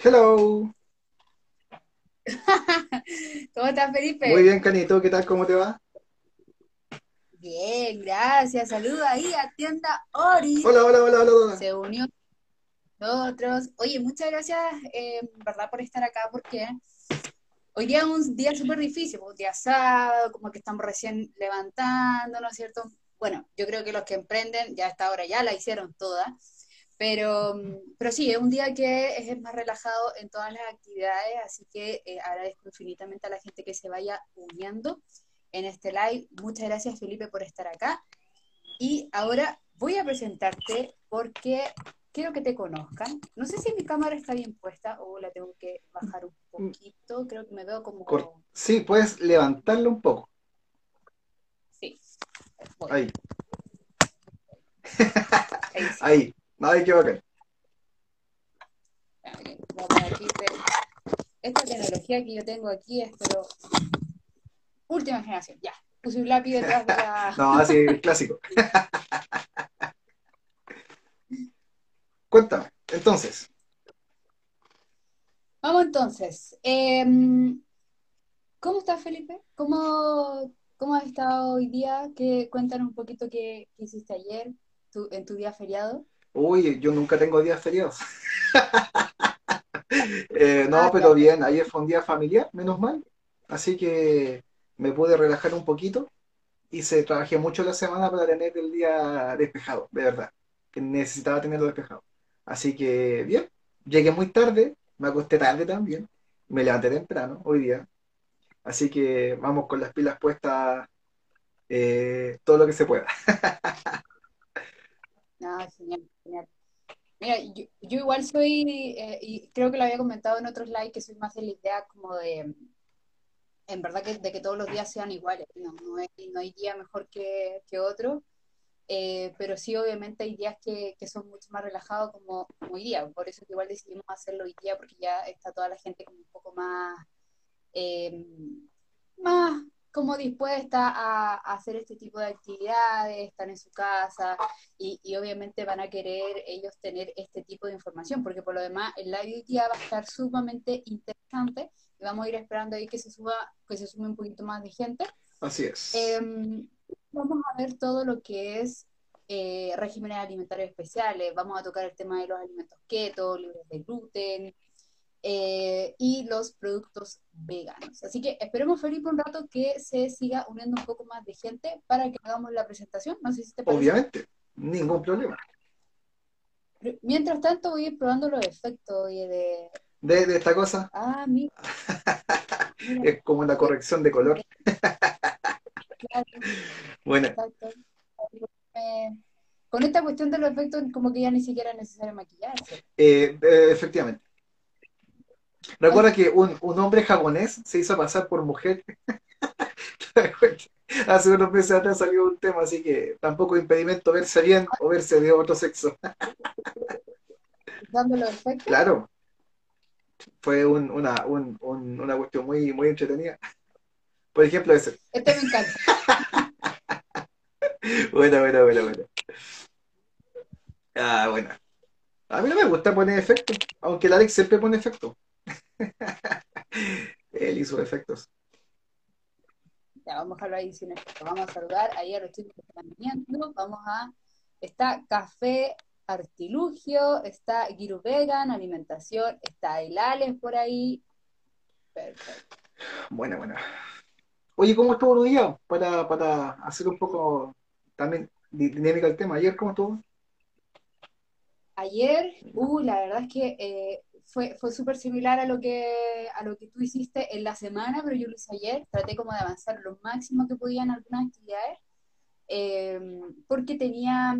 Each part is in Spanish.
Hello. ¿Cómo estás, Felipe? Muy bien, Canito, ¿qué tal? ¿Cómo te va? Bien, gracias. Saluda ahí a Tienda Ori. Hola, hola, hola, hola. hola. Se unió nosotros. Oye, muchas gracias, eh, ¿verdad?, por estar acá, porque hoy día es un día súper difícil, un día sábado, como que estamos recién levantando, ¿no es cierto? Bueno, yo creo que los que emprenden ya a esta hora ya la hicieron toda, pero, pero sí, es un día que es más relajado en todas las actividades, así que eh, agradezco infinitamente a la gente que se vaya uniendo en este live. Muchas gracias, Felipe, por estar acá. Y ahora voy a presentarte porque quiero que te conozcan. No sé si mi cámara está bien puesta o la tengo que bajar un poquito. Creo que me veo como... Sí, puedes levantarlo un poco. Sí. Voy. Ahí, Ahí sí. ahí. Nada que bacán. Esta tecnología que yo tengo aquí es, pero... Última generación, ya. Puse un lápiz detrás de la... No, así clásico. Cuéntame, entonces. Vamos entonces. Em, ¿cómo estás, Felipe? ¿Cómo, cómo has estado hoy día? ¿Qué, cuéntanos un poquito qué, qué hiciste ayer, tu- en tu día feriado. Uy, yo nunca tengo días feriados. Eh, no, Ah, pero bien, ayer fue un día familiar, menos mal. Así que me pude relajar un poquito. Hice, trabajé mucho la semana para tener el día despejado, de verdad. Que necesitaba tenerlo despejado. Así que bien, llegué muy tarde, me acosté tarde también. Me levanté temprano hoy día. Así que vamos con las pilas puestas eh, todo lo que se pueda. Ah, genial, genial. Mira, yo, yo igual soy, eh, y creo que lo había comentado en otros likes, que soy más de la idea como de, en verdad, que, de que todos los días sean iguales. No, no hay, no hay día mejor que, que otro. Eh, pero sí, obviamente hay días que, que son mucho más relajados como, como hoy día, por eso que igual decidimos hacerlo hoy día, porque ya está toda la gente como un poco más, eh, más como dispuesta a, a hacer este tipo de actividades, están en su casa y, y obviamente van a querer ellos tener este tipo de información, porque por lo demás el live de va a estar sumamente interesante y vamos a ir esperando ahí que se suba, que se sume un poquito más de gente. Así es. Em, vamos a ver todo lo que es eh, regímenes alimentarios especiales, vamos a tocar el tema de los alimentos keto, libres de gluten eh, y los productos veganos. Así que esperemos, Felipe, un rato que se siga uniendo un poco más de gente para que hagamos la presentación. No sé si te parece. Obviamente, ningún problema. Mientras tanto, voy a ir probando los efectos oye, de... De, de esta cosa, Ah, mira, mira, es como la corrección de color. claro, Bueno, exacto. Eh, con esta cuestión de los efectos, como que ya ni siquiera es necesario maquillarse. eh, eh, efectivamente. Recuerda que un, un hombre japonés se hizo pasar por mujer. Hace unos meses atrás salió un tema, así que tampoco impedimento verse bien o verse de otro sexo. Dando los efectos. Claro, fue un- una, un- un- una cuestión muy, muy entretenida. Por ejemplo, ese. Este me encanta. Bueno, bueno, bueno, bueno. Ah, bueno. A mí no me gusta poner efectos, aunque el Alex siempre pone efectos. Él sus efectos. Ya, vamos a dejarlo ahí sin efecto. Vamos a saludar ahí a los chicos que están viniendo. Vamos a. Está Café Artilugio, está Giru Vegan, Alimentación, está el Alex por ahí. Perfecto. Bueno, bueno. Oye, ¿cómo estuvo tu día? Para, para hacer un poco también di- dinámica el tema. Ayer, ¿cómo estuvo? Ayer, uh, la verdad es que eh, fue, fue súper similar a lo que, a lo que tú hiciste en la semana, pero yo lo hice ayer. Traté como de avanzar lo máximo que podía en algunas actividades, eh, porque tenía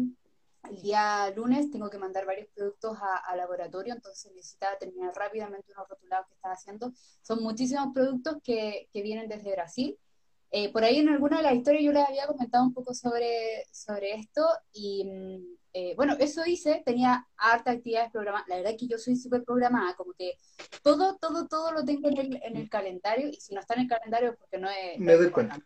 el día lunes, tengo que mandar varios productos a, a laboratorio, entonces necesitaba terminar rápidamente unos rotulados que estaba haciendo. Son muchísimos productos que, que vienen desde Brasil. Eh, por ahí en alguna de las historias yo les había comentado un poco sobre, sobre esto y mm, eh, bueno, eso hice, tenía harta actividades programadas, la verdad es que yo soy súper programada, como que todo, todo, todo lo tengo en el, en el calendario y si no está en el calendario es porque no es, Me doy cuenta.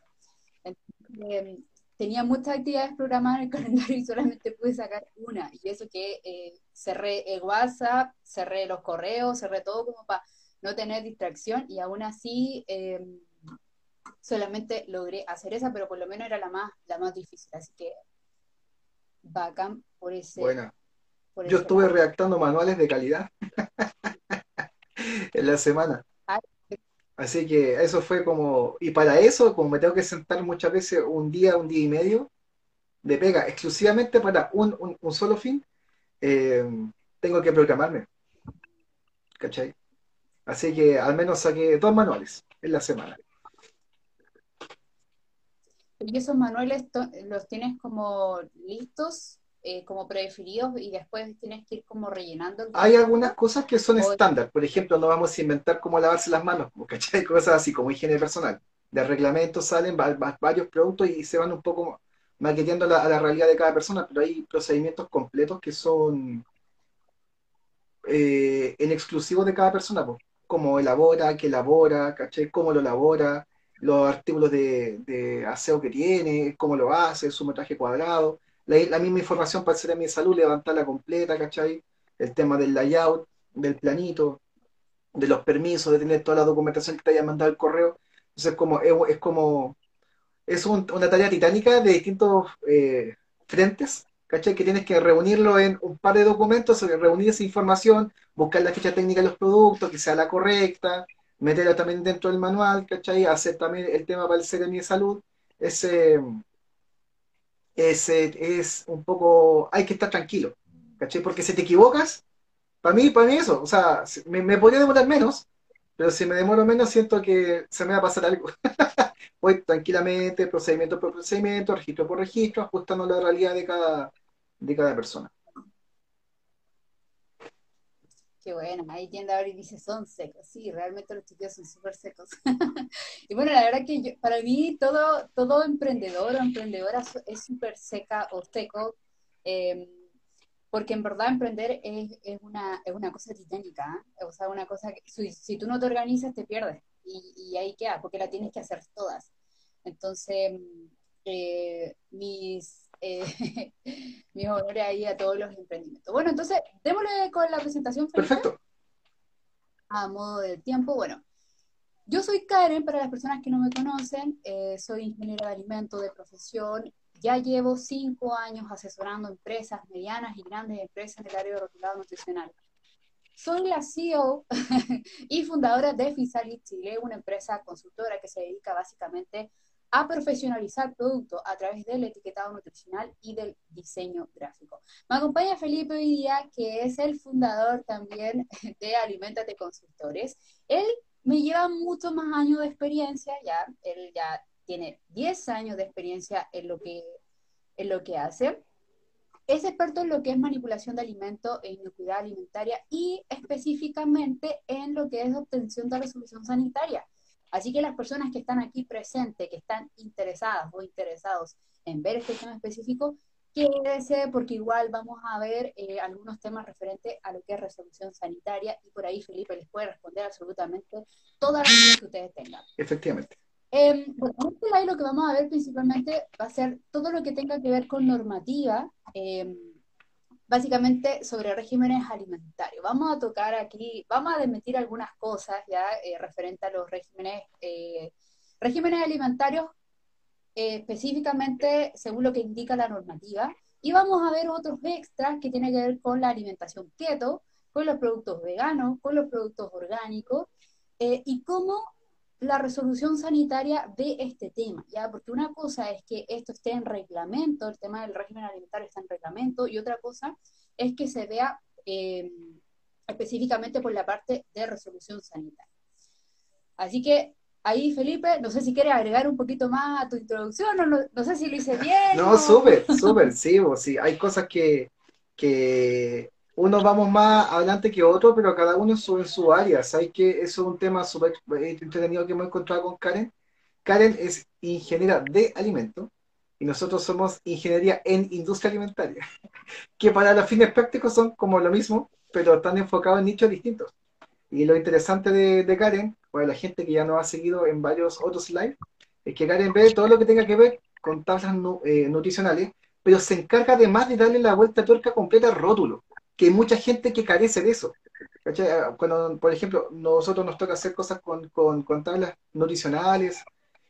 Entonces, tenía muchas actividades programadas en el calendario y solamente pude sacar una. Y eso que eh, cerré el WhatsApp, cerré los correos, cerré todo como para no tener distracción y aún así em, solamente logré hacer esa, pero por lo menos era la más, la más difícil. Así que bacán por ese. Bueno, yo estuve redactando manuales de calidad en la semana. Así que eso fue como, y para eso, como me tengo que sentar muchas veces un día, un día y medio de pega, exclusivamente para un, solo fin, eh, tengo que programarme. ¿Cachai? Así que al menos saqué dos manuales en la semana. ¿Y esos manuales los tienes como listos eh, como predefinidos y después tienes que ir como rellenando. Hay algunas cosas que son estándar, por ejemplo, no vamos a inventar cómo lavarse las manos, ¿cachai? Cosas así como higiene personal. De reglamentos salen varios productos y se van un poco maqueteando a la realidad de cada persona, pero hay procedimientos completos que son eh, en exclusivo de cada persona, pues, cómo elabora, qué elabora, ¿cachai? Cómo lo elabora, los artículos de, de aseo que tiene, cómo lo hace, su metraje cuadrado la, misma información para hacer a mi salud, levantarla completa, ¿cachai? El tema del layout, del planito, de los permisos, de tener toda la documentación que te haya mandado el correo. Entonces, como, es, como, es una tarea titánica de distintos eh, frentes, ¿cachai? Que tienes que reunirlo en un par de documentos, reunir esa información, buscar la ficha técnica de los productos, que sea la correcta, meterla también dentro del manual, ¿cachai? Hacer también el tema para el ser de salud. Ese es, es un poco, hay que estar tranquilo, ¿cachai? Porque si te equivocas, para mí, para mí eso, o sea, me, me podría demorar menos, pero si me demoro menos siento que se me va a pasar algo. Voy tranquilamente, procedimiento por procedimiento, registro por registro, ajustando la realidad de cada, de cada persona. Qué bueno, ahí tiende a ver y dice son secos. Sí, realmente los chicos son súper secos. y bueno, la verdad que para mí todo, todo emprendedor o emprendedora es súper seca o seco, em, porque en verdad emprender es, es, una, es una cosa titánica, ¿eh? o sea, una cosa que si, tú no te organizas te pierdes y, y ahí queda, porque la tienes que hacer todas. Entonces, eh, mis eh, mis honores ahí a todos los emprendimientos. Bueno, entonces, démosle con la presentación. Perfecto. A modo de tiempo, bueno. Yo soy Karen, para las personas que no me conocen, eh, soy ingeniera de alimentos de profesión. Ya llevo cinco años asesorando empresas, medianas y grandes empresas en el área de rotulado nutricional. Soy la CEO y fundadora de Fisalis Chile, una empresa consultora que se dedica básicamente a profesionalizar productos a través del etiquetado nutricional y del diseño gráfico. Me acompaña Felipe hoy día, que es el fundador también de Alimentate Consultores. Él me lleva muchos más años de experiencia, ya, él ya tiene 10 años de experiencia en lo que, en lo que hace. Es experto en lo que es manipulación de alimentos e inocuidad alimentaria y específicamente en lo que es obtención de resolución sanitaria. Así que las personas que están aquí presentes, que están interesadas o interesados en ver este tema específico, quédese porque igual vamos a ver eh, algunos temas referentes a lo que es resolución sanitaria y por ahí Felipe les puede responder absolutamente todas las dudas que ustedes tengan. Efectivamente. Eh, bueno, este slide lo que vamos a ver principalmente va a ser todo lo que tenga que ver con normativa. Eh, básicamente sobre regímenes alimentarios. Vamos a tocar aquí, vamos a desmentir algunas cosas ya eh, referente a los regímenes, eh, regímenes alimentarios eh, específicamente según lo que indica la normativa. Y vamos a ver otros extras que tienen que ver con la alimentación keto, con los productos veganos, con los productos orgánicos y cómo la resolución sanitaria de este tema, ¿ya? Porque una cosa es que esto esté en reglamento, el tema del régimen alimentario está en reglamento, y otra cosa es que se vea eh, específicamente por la parte de resolución sanitaria. Así que ahí, Felipe, no sé si quieres agregar un poquito más a tu introducción, no, no, sé si lo hice bien. No, súper, súper, sí, sí, hay cosas que, que unos vamos más adelante que otros, pero cada uno sube en su área. ¿Sabes que Eso es un tema súper entretenido que hemos encontrado con Karen. Karen es ingeniera de alimentos y nosotros somos ingeniería en industria alimentaria, que para los fines prácticos son como lo mismo, pero están enfocados en nichos distintos. Y lo interesante de, Karen, para la gente que ya nos ha seguido en varios otros live, es que Karen ve todo lo que tenga que ver con tablas eh, nutricionales, pero se encarga además de darle la vuelta tuerca completa al rótulo, que hay mucha gente que carece de eso. Cuando, por ejemplo, nosotros nos toca hacer cosas con, con, tablas nutricionales,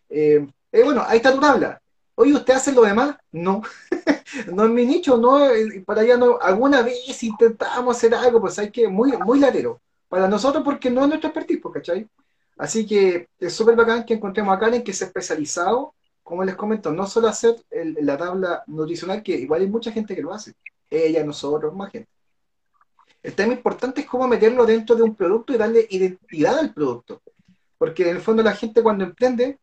eh, eh, bueno, ahí está tu tabla. Oye, ¿usted hace lo demás? No. no es mi nicho, no, para allá no. Alguna vez intentamos hacer algo, pues hay que, muy, muy latero. Para nosotros, porque no es nuestro expertise, pues, ¿cachai? Así que es súper bacán que encontremos a Karen que se ha especializado, como les comento, no solo hacer la tabla nutricional, que igual hay mucha gente que lo hace. Ella, nosotros, más gente. El tema importante es cómo meterlo dentro de un producto y darle identidad al producto. Porque en el fondo la gente cuando emprende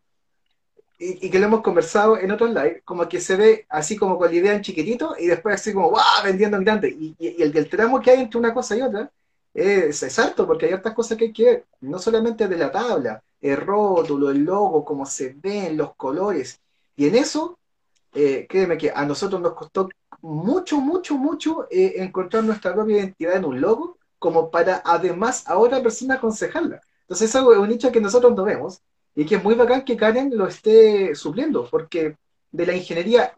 y, que lo hemos conversado en otros live, como que se ve así como con la idea en chiquitito y después así como, ¡wow! vendiendo en grande. Y, el, el, tramo que hay entre una cosa y otra es, exacto, porque hay otras cosas que hay que ver, no solamente de la tabla, el rótulo, el logo, cómo se ven, los colores. Y en eso, eh, créeme que a nosotros nos costó mucho, mucho, mucho eh, encontrar nuestra propia identidad en un logo, como para además a otra persona aconsejarla. Entonces, eso es un nicho que nosotros no vemos y que es muy bacán que Karen lo esté supliendo, porque de la ingeniería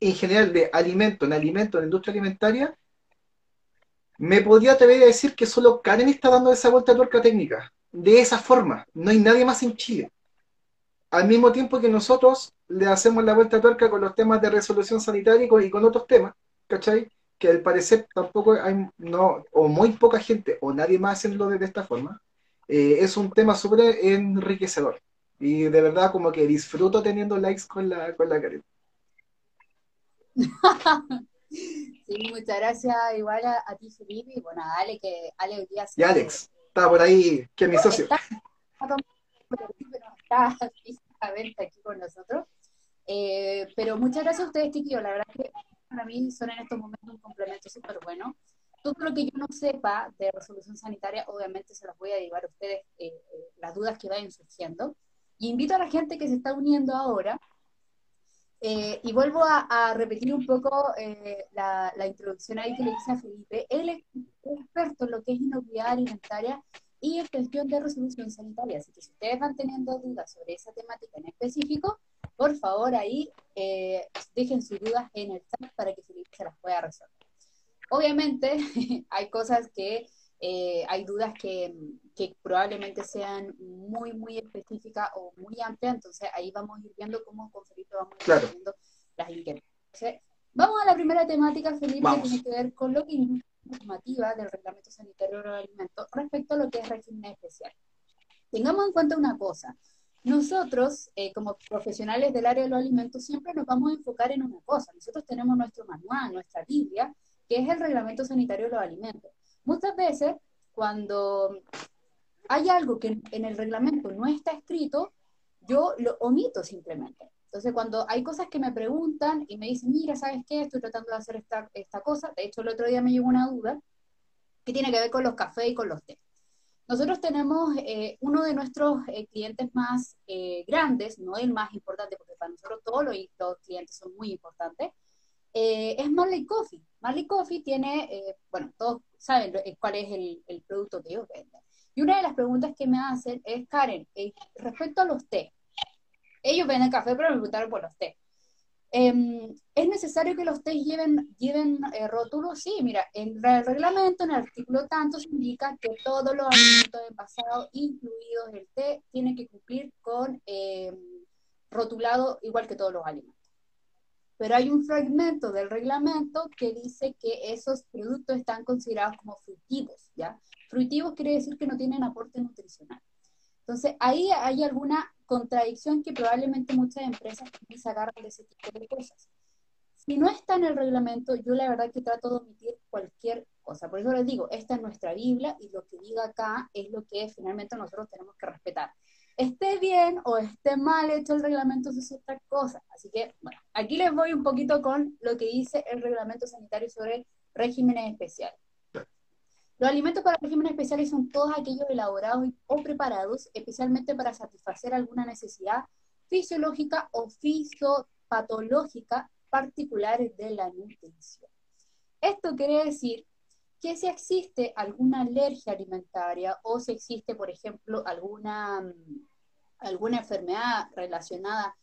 en general de alimento, en alimento, en industria alimentaria, me podría atrever a decir que solo Karen está dando esa vuelta a tuerca técnica, de esa forma. No hay nadie más en Chile. Al mismo tiempo que nosotros le hacemos la vuelta a tuerca con los temas de resolución sanitaria y con, otros temas, ¿cachai? Que al parecer tampoco hay, no, o muy poca gente, o nadie más haciendo de esta forma. Eh, es un tema súper enriquecedor. Y de verdad como que disfruto teniendo likes con la, con la Karen. sí, muchas gracias igual a, ti, Felipe, y bueno, a Ale, que Ale hoy día... Y Alex, está por ahí, que es mi socio. Está, está físicamente aquí con nosotros. Eh, pero muchas gracias a ustedes, chiquillos. La verdad que para mí son en estos momentos un complemento súper bueno todo lo que yo no sepa de resolución sanitaria, obviamente se las voy a llevar a ustedes eh, eh, las dudas que vayan surgiendo. Y invito a la gente que se está uniendo ahora, eh, y vuelvo a, repetir un poco la, la, introducción ahí que le hice a Felipe. Él es experto en lo que es inocuidad alimentaria y en cuestión de resolución sanitaria. Así que si ustedes van teniendo dudas sobre esa temática en específico, por favor ahí dejen sus dudas en el chat para que Felipe se las pueda resolver. Obviamente hay cosas que, eh, hay dudas que, probablemente sean muy, muy específicas o muy amplias, entonces ahí vamos a ir viendo cómo con Felipe vamos a ir viendo las inquietudes. Vamos a la primera temática, Felipe, que tiene que ver con lo que la normativa del Reglamento Sanitario de los Alimentos respecto a lo que es régimen especial. Tengamos en cuenta una cosa, nosotros, eh, como profesionales del área de los alimentos, siempre nos vamos a enfocar en una cosa. Nosotros tenemos nuestro manual, nuestra Biblia, que es el reglamento sanitario de los alimentos. Muchas veces, cuando hay algo que en el reglamento no está escrito, yo lo omito simplemente. Entonces, cuando hay cosas que me preguntan y me dicen, mira, ¿sabes qué? Estoy tratando de hacer esta, esta cosa. De hecho, el otro día me llegó una duda que tiene que ver con los cafés y con los té. Nosotros tenemos eh, uno de nuestros eh, clientes más eh, grandes, no el más importante, porque para nosotros todos los, clientes son muy importantes, es Marley Coffee. Marley Coffee tiene, bueno, todos saben cuál es el, producto que ellos venden. Y una de las preguntas que me hacen es, Karen, respecto a los té, ellos venden café, pero me preguntaron por los té. Em, ¿Es necesario que los té lleven, lleven rótulos? Sí, mira, en el reglamento, en el artículo tanto, se indica que todos los alimentos envasados, incluidos el té, tienen que cumplir con em, rotulado igual que todos los alimentos pero hay un fragmento del reglamento que dice que esos productos están considerados como fruitivos, ¿ya? Fruitivos quiere decir que no tienen aporte nutricional. Entonces, ahí hay alguna contradicción que probablemente muchas empresas se agarran de ese tipo de cosas. Si no está en el reglamento, yo la verdad que trato de omitir cualquier cosa. Por eso les digo, esta es nuestra Biblia y lo que diga acá es lo que finalmente nosotros tenemos que respetar esté bien o esté mal hecho el reglamento, eso es otra cosa. Así que, bueno, aquí les voy un poquito con lo que dice el reglamento sanitario sobre regímenes especiales. Los alimentos para regímenes especiales son todos aquellos elaborados o preparados especialmente para satisfacer alguna necesidad fisiológica o fisiopatológica particulares de la nutrición. Esto quiere decir que si existe alguna alergia alimentaria o si existe, por ejemplo, alguna, mm, alguna enfermedad relacionada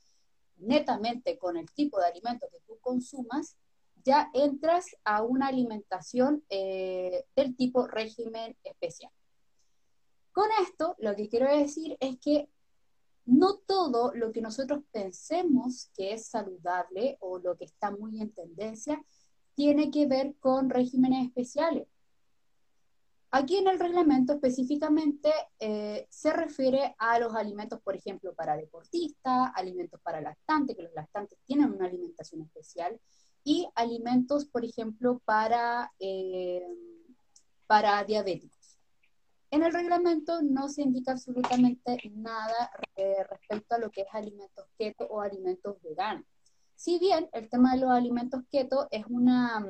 netamente con el tipo de alimento que tú consumas, ya entras a una alimentación eh, del tipo régimen especial. Con esto, lo que quiero decir es que no todo lo que nosotros pensemos que es saludable o lo que está muy en tendencia tiene que ver con regímenes especiales. Aquí en el reglamento específicamente eh, se refiere a los alimentos, por ejemplo, para deportistas, alimentos para lactantes, que los lactantes tienen una alimentación especial, y alimentos, por ejemplo, para, eh, para diabéticos. En el reglamento no se indica absolutamente nada eh, respecto a lo que es alimentos keto o alimentos veganos. Si bien el tema de los alimentos keto es una,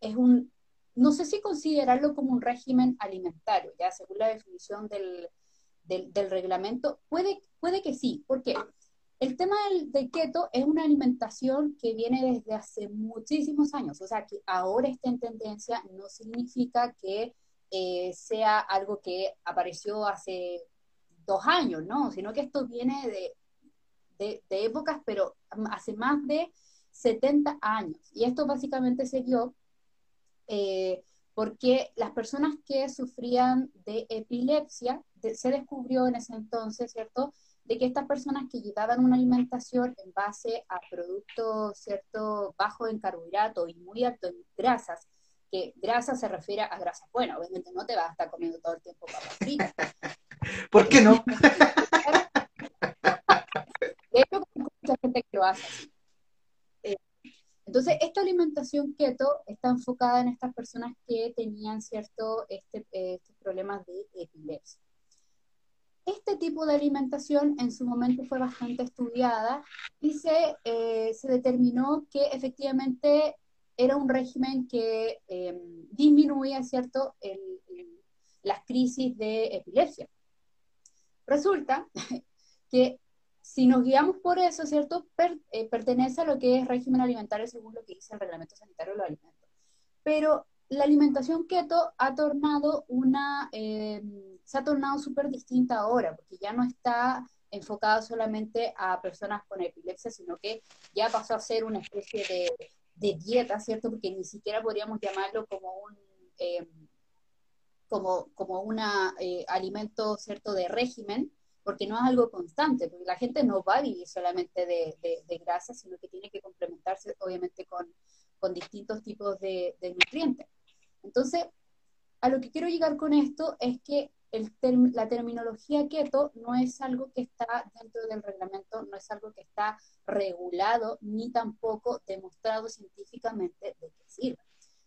es un, no sé si considerarlo como un régimen alimentario, ya según la definición del, del, reglamento, puede, puede que sí. ¿Por qué? El tema del, keto es una alimentación que viene desde hace muchísimos años, o sea que ahora está en tendencia no significa que eh, sea algo que apareció hace dos años, ¿no? Sino que esto viene de, épocas, pero hace más de 70 años. Y esto básicamente se dio eh, porque las personas que sufrían de epilepsia, se descubrió en ese entonces, ¿cierto? De que estas personas que llevaban una alimentación en base a productos, ¿cierto? Bajo en carbohidratos y muy alto en grasas, que grasa se refiere a grasa buena, obviamente no te vas a estar comiendo todo el tiempo papas fritas. ¿Por qué no? De hecho, mucha gente que lo hace eh, entonces, esta alimentación keto está enfocada en estas personas que tenían ciertos este, estos problemas de epilepsia. Este tipo de alimentación en su momento fue bastante estudiada y se, eh, se determinó que efectivamente era un régimen que em, disminuía, ¿cierto?, las crisis de epilepsia. Resulta que si nos guiamos por eso, ¿cierto?, eh, pertenece a lo que es régimen alimentario según lo que dice el reglamento sanitario de los alimentos. Pero la alimentación keto ha tornado una, em, se ha tornado súper distinta ahora, porque ya no está enfocada solamente a personas con epilepsia, sino que ya pasó a ser una especie de de dieta, ¿cierto? Porque ni siquiera podríamos llamarlo como un, eh, como, como una, eh, alimento, ¿cierto?, de régimen, porque no es algo constante, porque la gente no va a vivir solamente de, de, grasa, sino que tiene que complementarse, obviamente, con, con distintos tipos de, de nutrientes. Entonces, a lo que quiero llegar con esto es que la terminología keto no es algo que está dentro del reglamento, no es algo que está regulado, ni tampoco demostrado científicamente de qué sirve.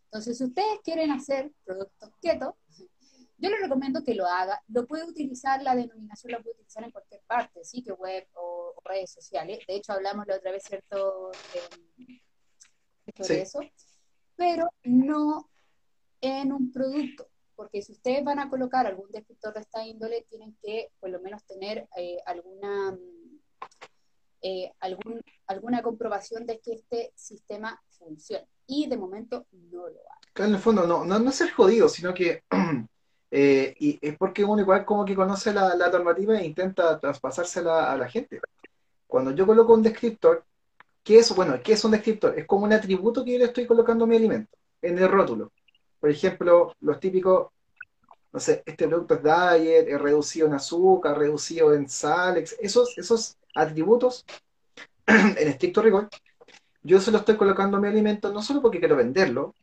Entonces, si ustedes quieren hacer productos keto, yo les recomiendo que lo haga. Lo puede utilizar, la denominación la puede utilizar en cualquier parte, sitio web o, redes sociales. De hecho, hablamos la otra vez, ¿cierto?, sobre eso. Pero no en un producto porque si ustedes van a colocar algún descriptor de esta índole, tienen que por lo menos tener eh, alguna, eh, algún, alguna comprobación de que este sistema funcione. Y de momento no lo hay. En el fondo, no, no, no ser jodido, sino que eh, y es porque uno igual como que conoce la, la normativa e intenta traspasársela a la gente. Cuando yo coloco un descriptor, ¿qué es, bueno, ¿qué es un descriptor? Es como un atributo que yo le estoy colocando a mi alimento, en el rótulo. Por ejemplo, los típicos, no sé, este producto es diet, es reducido en azúcar, reducido en sal, esos, esos atributos, en estricto rigor, yo se lo estoy colocando a mi alimento no solo porque quiero venderlo,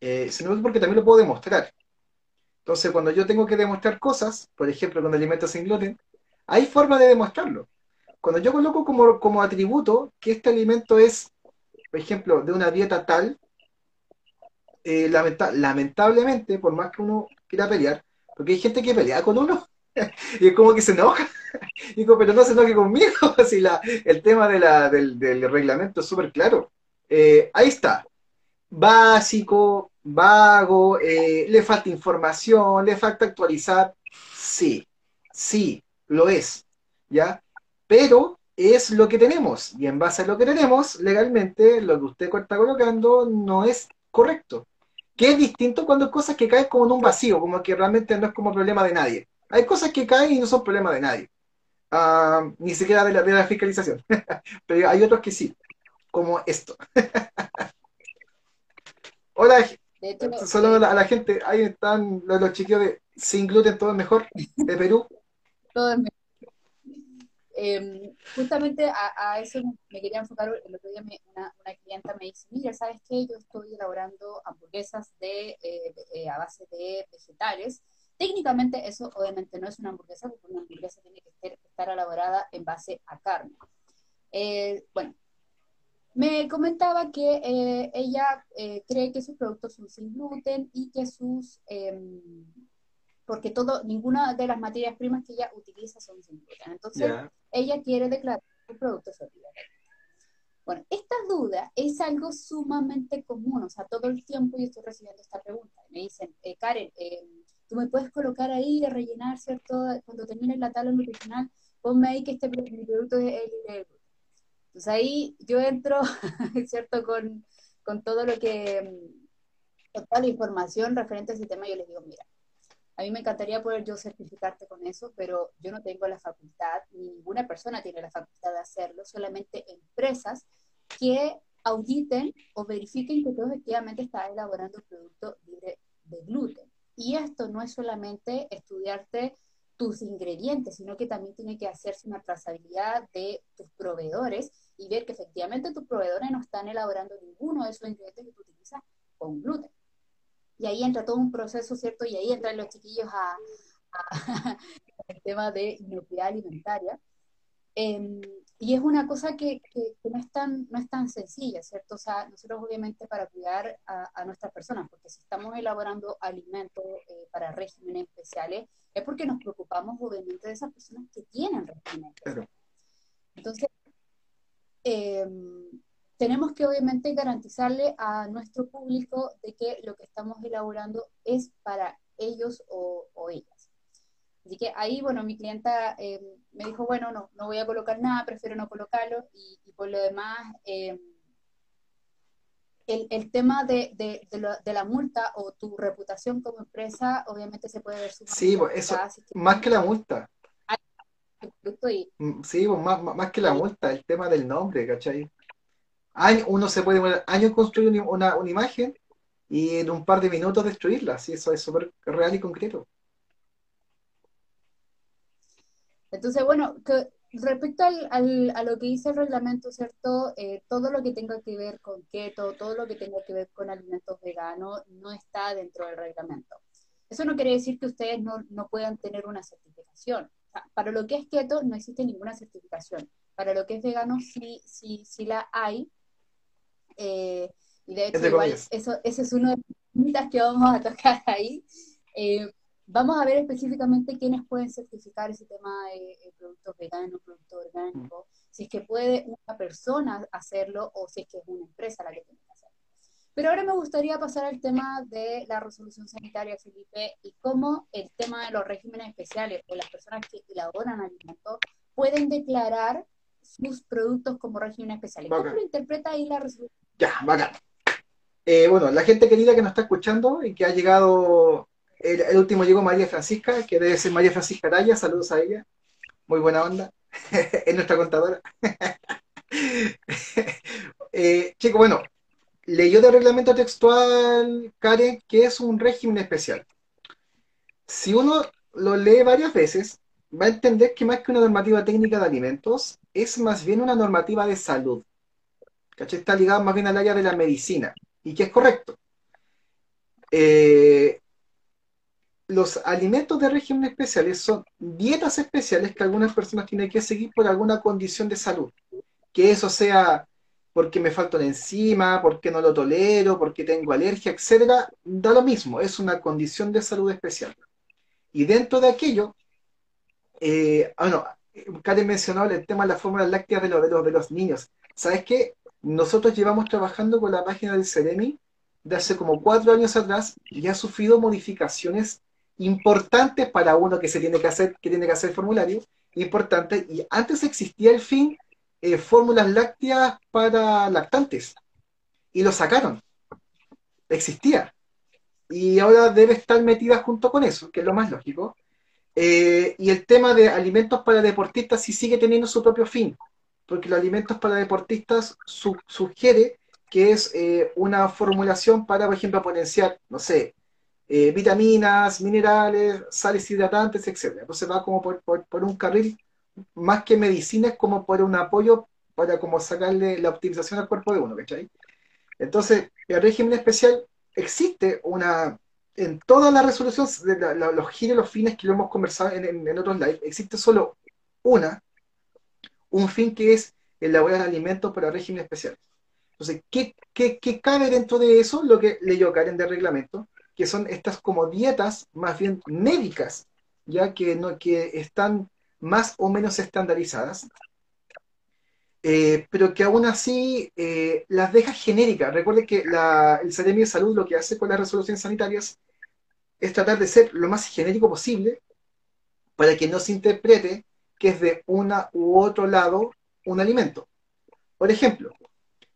eh, sino porque también lo puedo demostrar. Entonces, cuando yo tengo que demostrar cosas, por ejemplo, con alimentos sin gluten, hay forma de demostrarlo. Cuando yo coloco como, como atributo que este alimento es, por ejemplo, de una dieta tal, eh, lamentablemente, por más que uno quiera pelear, porque hay gente que pelea con uno y es como que se enoja. Digo, pero no se enoje conmigo, si la, el tema de la, del, reglamento es súper claro. Eh, ahí está. Básico, vago, eh, le falta información, le falta actualizar. Sí, sí, lo es. ¿Ya? Pero es lo que tenemos. Y en base a lo que tenemos, legalmente, lo que usted está colocando no es correcto que es distinto cuando hay cosas que caen como en un vacío, como que realmente no es como problema de nadie. Hay cosas que caen y no son problema de nadie. Ah, ni siquiera de la, de la fiscalización. Pero hay otros que sí, como esto. Hola, solo a la, gente, ahí están los, los chiquillos de Sin Gluten, todo es mejor, de Perú. Todo es mejor. Em, justamente a, eso me quería enfocar. El otro día una, una, clienta me dice, mira, ¿sabes qué? Yo estoy elaborando hamburguesas de, eh, eh, a base de vegetales. Técnicamente eso obviamente no es una hamburguesa, porque una hamburguesa tiene que estar elaborada en base a carne. Eh, bueno, me comentaba que ella cree que sus productos son sin gluten y que sus em, porque todo, ninguna de las materias primas que ella utiliza son sin gluten. Entonces, ella quiere declarar su producto Bueno, esta duda es algo sumamente común, o sea, todo el tiempo yo estoy recibiendo esta pregunta. Me dicen, eh, Karen, eh, tú me puedes colocar ahí a rellenar, ¿cierto? Cuando termine la tabla nutricional, ponme ahí que este mi producto es el. Entonces ahí yo entro, ¿cierto? Con, con todo lo que, mm, con toda la información referente a ese tema, yo les digo, mira, a mí me encantaría poder yo certificarte con eso, pero yo no tengo la facultad, ninguna persona tiene la facultad de hacerlo, solamente empresas que auditen o verifiquen que tú efectivamente estás elaborando un producto libre de gluten. Y esto no es solamente estudiarte tus ingredientes, sino que también tiene que hacerse una trazabilidad de tus proveedores y ver que efectivamente tus proveedores no están elaborando ninguno de esos ingredientes que tú utilizas con gluten y ahí entra todo un proceso, ¿cierto? Y ahí entran los chiquillos a, el tema de inocuidad alimentaria. Em, y es una cosa que, que, no, es tan, no es tan sencilla, ¿cierto? O sea, nosotros obviamente para cuidar a, nuestras personas, porque si estamos elaborando alimentos eh, para regímenes especiales, es porque nos preocupamos obviamente de esas personas que tienen regímenes. Entonces, eh, tenemos que obviamente garantizarle a nuestro público de que lo que estamos elaborando es para ellos o, ellas. Así que ahí, bueno, mi clienta eh, me dijo, bueno, no, no voy a colocar nada, prefiero no colocarlo y, por lo demás, eh, el, tema de, de, la multa o tu reputación como empresa, obviamente se puede ver Sí, pues eso, más que la multa. Mm, sí, pues más, más que la multa, el tema del nombre, ¿cachai? Uno se puede demorar años construir una, una, imagen y en un par de minutos destruirla. Sí, eso es súper real y concreto. Entonces, bueno, respecto al, a lo que dice el reglamento, ¿cierto? Eh, todo lo que tenga que ver con keto, todo lo que tenga que ver con alimentos veganos, no está dentro del reglamento. Eso no quiere decir que ustedes no, no puedan tener una certificación. para lo que es keto no existe ninguna certificación. Para lo que es vegano sí, sí, sí la hay, eh, y de hecho, igual, eso, ese es uno de los temas que vamos a tocar ahí. Eh, vamos a ver específicamente quiénes pueden certificar ese tema de, productos veganos, productos orgánicos, mm. si es que puede una persona hacerlo o si es que es una empresa la que tiene que hacerlo. Pero ahora me gustaría pasar al tema de la resolución sanitaria, Felipe, y cómo el tema de los regímenes especiales o las personas que elaboran alimentos pueden declarar sus productos como régimen especial. ¿Cómo lo interpreta ahí la resolución? Ya, bacán. Eh, bueno, la gente querida que nos está escuchando y que ha llegado, el, último llegó María Francisca, que debe ser María Francisca Araya, saludos a ella, muy buena onda, es nuestra contadora. eh, chico, bueno, leyó de reglamento textual, Karen, que es un régimen especial. Si uno lo lee varias veces, va a entender que más que una normativa técnica de alimentos, es más bien una normativa de salud. Está ligado más bien al área de la medicina, y que es correcto. Eh, los alimentos de régimen especiales son dietas especiales que algunas personas tienen que seguir por alguna condición de salud. Que eso sea porque me falta una enzima, porque no lo tolero, porque tengo alergia, etcétera, da lo mismo, es una condición de salud especial. Y dentro de aquello eh, bueno, Karen mencionó el tema de las fórmulas lácteas de, los, de los niños. ¿Sabes qué? Nosotros llevamos trabajando con la página del Ceremi de hace como cuatro años atrás y ha sufrido modificaciones importantes para uno que se tiene que hacer, que tiene que hacer formulario, importante. Y antes existía el fin eh, fórmulas lácteas para lactantes y lo sacaron. Existía. Y ahora debe estar metida junto con eso, que es lo más lógico. Eh, y el tema de alimentos para deportistas sí sigue teniendo su propio fin, porque los alimentos para deportistas su sugiere que es eh, una formulación para, por ejemplo, potenciar, no sé, eh, vitaminas, minerales, sales hidratantes, etc. Entonces va como por, un carril, más que medicina, es como por un apoyo para como sacarle la optimización al cuerpo de uno. Entonces, el régimen especial existe una, en toda la resolución de los giros los fines que lo hemos conversado en, en, otros live, existe solo una, un fin que es elaborar alimentos para régimen especiales. Entonces, ¿qué, ¿qué, cabe dentro de eso? Lo que leyó Karen de reglamento, que son estas como dietas más bien médicas, ya que, no, que están más o menos estandarizadas, eh, pero que aún así eh, las deja genéricas. Recuerde que la, el Seremi de Salud lo que hace con las resoluciones sanitarias es tratar de ser lo más genérico posible para que no se interprete que es de una u otro lado un alimento. Por ejemplo,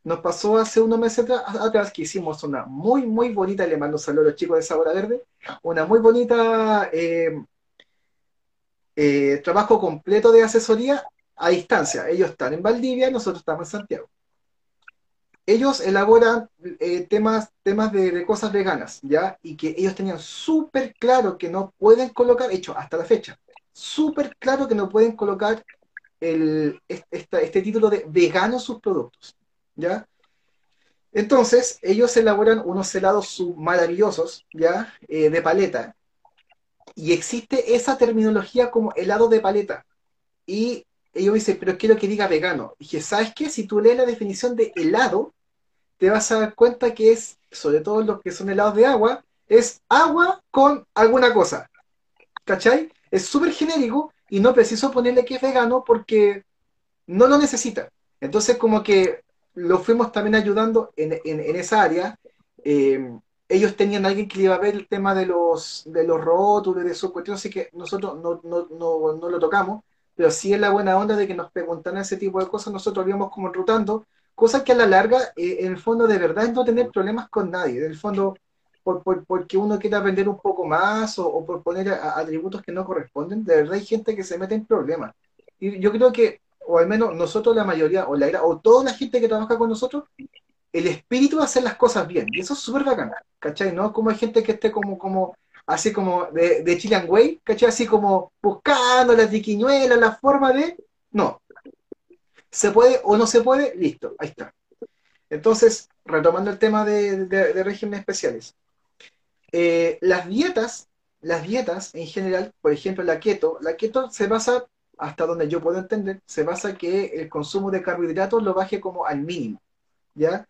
nos pasó hace unos meses atrás que hicimos una muy, muy bonita, le mando saludos a los chicos de Sabora Verde, una muy bonita eh, eh, trabajo completo de asesoría a distancia. Ellos están en Valdivia, nosotros estamos en Santiago. Ellos elaboran eh, temas, temas de, cosas veganas, ¿ya? Y que ellos tenían súper claro que no pueden colocar, hecho hasta la fecha, súper claro que no pueden colocar el, este título de vegano sus productos. ¿ya? Entonces, ellos elaboran unos helados maravillosos, ¿ya? Eh, de paleta. Y existe esa terminología como helado de paleta. Y ellos dicen, pero quiero que diga vegano. Y dije, ¿sabes qué? Si tú lees la definición de helado, te vas a dar cuenta que es, sobre todo los que son helados de agua, es agua con alguna cosa. ¿Cachai? Es súper genérico y no preciso ponerle que es vegano porque no lo necesita. Entonces, como que lo fuimos también ayudando en, esa área. Eh, ellos tenían alguien que iba a ver el tema de los, de los rótulos, de esos cuestiones, así que nosotros no, lo tocamos, pero sí es la buena onda de que nos preguntan ese tipo de cosas, nosotros íbamos como enrutando, cosas que a la larga, eh, en el fondo, de verdad es no tener problemas con nadie, en fondo, por, porque uno quiere aprender un poco más o, por poner atributos que no corresponden, de verdad hay gente que se mete en problemas. Y yo creo que o al menos nosotros la mayoría, o, la, o toda la gente que trabaja con nosotros, el espíritu de hacer las cosas bien. Y eso es súper bacán, ¿cachai? ¿No? Como hay gente que esté como, como así como de, de Chilean Way, ¿cachai? Así como buscando las diquiñuelas, la forma de... No. ¿Se puede o no se puede? Listo, ahí está. Entonces, retomando el tema de, de, regímenes especiales. Eh, las dietas, las dietas en general, por ejemplo la keto, la keto se basa hasta donde yo puedo entender, se basa que el consumo de carbohidratos lo baje como al mínimo, ¿ya?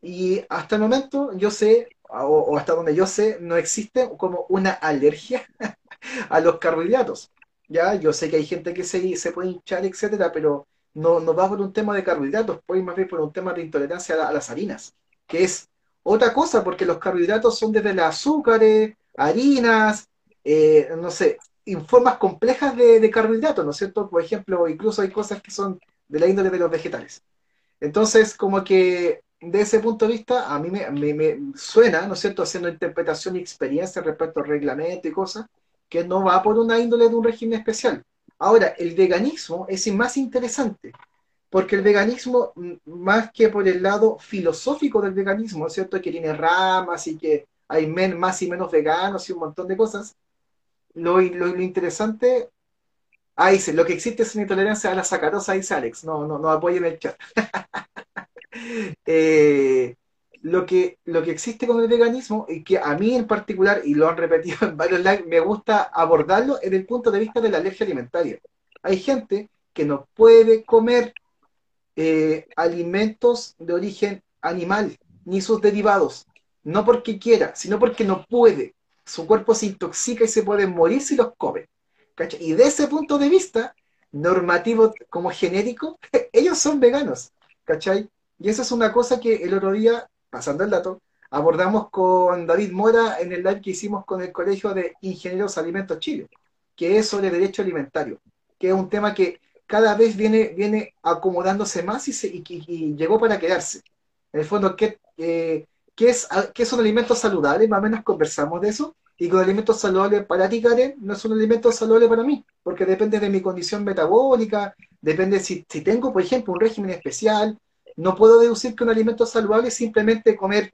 Y hasta el momento yo sé, o, hasta donde yo sé, no existe como una alergia a los carbohidratos, ¿ya? Yo sé que hay gente que se, se puede hinchar, etcétera, pero no, no va por un tema de carbohidratos, puede más bien por un tema de intolerancia a, las harinas, que es otra cosa, porque los carbohidratos son desde las azúcares, harinas, eh, no sé, formas complejas de, carbohidratos, ¿no es cierto? Por ejemplo, incluso hay cosas que son de la índole de los vegetales. Entonces, como que de ese punto de vista, a mí me, suena, ¿no es cierto?, haciendo interpretación y experiencia respecto al reglamento y cosas, que no va por una índole de un régimen especial. Ahora, el veganismo es más interesante, porque el veganismo, más que por el lado filosófico del veganismo, ¿no es cierto?, que tiene ramas y que hay más y menos veganos y un montón de cosas, lo, interesante. Ah, dice, lo que existe es una intolerancia a la sacarosa, dice Alex. No, no, no apoyen el chat. Eh, lo, que, lo que existe con el veganismo, y que a mí en particular, y lo han repetido en varios likes, me gusta abordarlo en el punto de vista de la alergia alimentaria. Hay gente que no puede comer eh, alimentos de origen animal, ni sus derivados. No porque quiera, sino porque no puede su cuerpo se intoxica y se puede morir si los come. Y de ese punto de vista, normativo como genérico, ellos son veganos. ¿cachai? Y eso es una cosa que el otro día, pasando el dato, abordamos con David Mora en el live que hicimos con el Colegio de Ingenieros Alimentos Chile, que es sobre derecho alimentario, que es un tema que cada vez viene, viene acomodándose más y, llegó para quedarse. En el fondo, ¿qué, eh, ¿Qué, es, ¿Qué son alimentos saludables? Más o menos conversamos de eso. y que un alimento saludable para ti, Karen, no es un alimento saludable para mí, porque depende de mi condición metabólica, depende si, si tengo, por ejemplo, un régimen especial, no puedo deducir que un alimento saludable es simplemente comer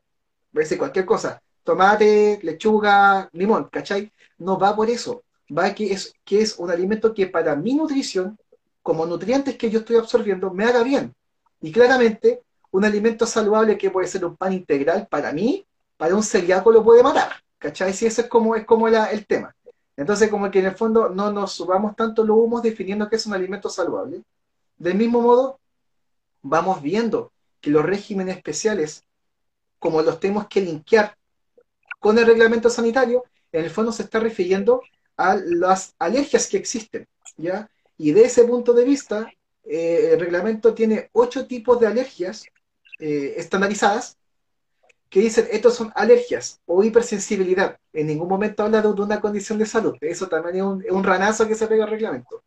cualquier cosa, tomate, lechuga, limón, ¿cachai? No va por eso, va que es, que es un alimento que para mi nutrición, como nutrientes que yo estoy absorbiendo, me haga bien. Y claramente, un alimento saludable que puede ser un pan integral, para mí, para un celíaco lo puede matar. ¿Cachai? Si ese es como, es como el tema. Entonces, como que en el fondo no nos subamos tanto los humos definiendo que es un alimento saludable. Del mismo modo, vamos viendo que los regímenes especiales, como los tenemos que linkear con el reglamento sanitario, en el fondo se está refiriendo a las alergias que existen, ¿ya? Y de ese punto de vista, eh, el reglamento tiene ocho tipos de alergias eh, estandarizadas que dicen estos son alergias o hipersensibilidad. En ningún momento habla de, una condición de salud. Eso también es un, ranazo que se pega al reglamento.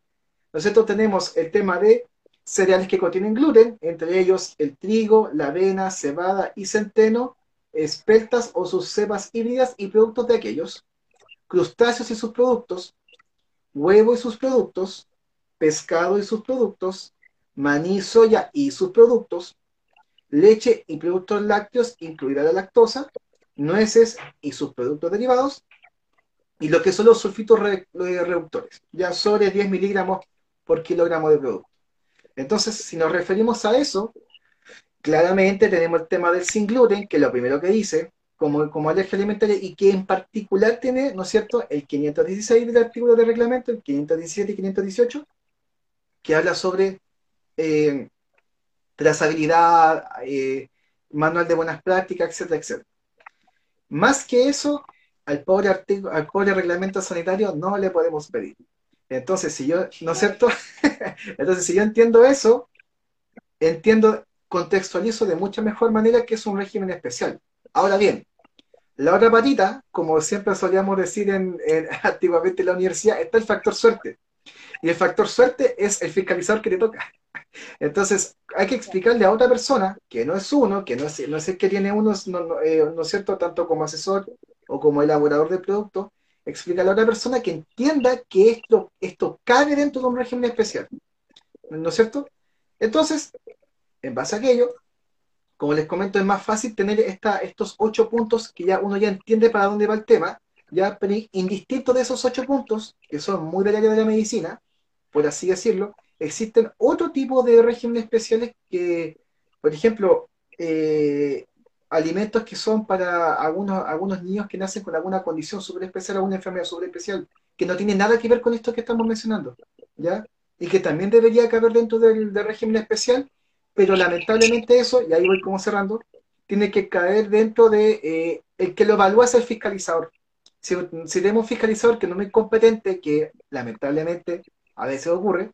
Nosotros tenemos el tema de cereales que contienen gluten, entre ellos el trigo, la avena, cebada y centeno, espeltas o sus cepas híbridas y productos de aquellos, crustáceos y sus productos, huevo y sus productos, pescado y sus productos, maní, soya y sus productos, leche y productos lácteos, incluida la lactosa, nueces y sus productos derivados, y lo que son los sulfitos reductores, ya sobre 10 miligramos por kilogramo de producto. Entonces, si nos referimos a eso, claramente tenemos el tema del sin gluten, que es lo primero que dice, como, como alergia alimentaria, y que en particular tiene, ¿no es cierto?, el 516 del artículo de reglamento, el 517 y 518, que habla sobre eh, trazabilidad, eh, manual de buenas prácticas, etcétera, etcétera. Más que eso, al pobre, al pobre reglamento sanitario no le podemos pedir. Entonces, si yo, ¿no es? Entonces, si yo entiendo eso, entiendo, contextualizo de mucha mejor manera que es un régimen especial. Ahora bien, la otra patita, como siempre solíamos decir en, antiguamente en la universidad, está el factor suerte. Y el factor suerte es el fiscalizador que te toca. Entonces, hay que explicarle a otra persona, que no es uno, que no es, no es el que tiene uno, no, eh, no, es cierto?, tanto como asesor o como elaborador de producto, explicarle a otra persona que entienda que esto, esto cabe dentro de un régimen especial. ¿No es cierto? Entonces, en base a aquello, como les comento, es más fácil tener esta, estos ocho puntos que ya uno ya entiende para dónde va el tema, ya indistinto de esos ocho puntos, que son muy del área de la medicina, por así decirlo, existen otro tipo de regímenes especiales que, por ejemplo, eh, alimentos que son para algunos, algunos niños que nacen con alguna condición súper especial, alguna enfermedad súper especial, que no tiene nada que ver con esto que estamos mencionando, ¿ya? Y que también debería caber dentro del, régimen especial, pero lamentablemente eso, y ahí voy como cerrando, tiene que caer dentro de eh, el que lo evalúa es el fiscalizador. Si, si tenemos un fiscalizador que no es competente, que lamentablemente a veces ocurre,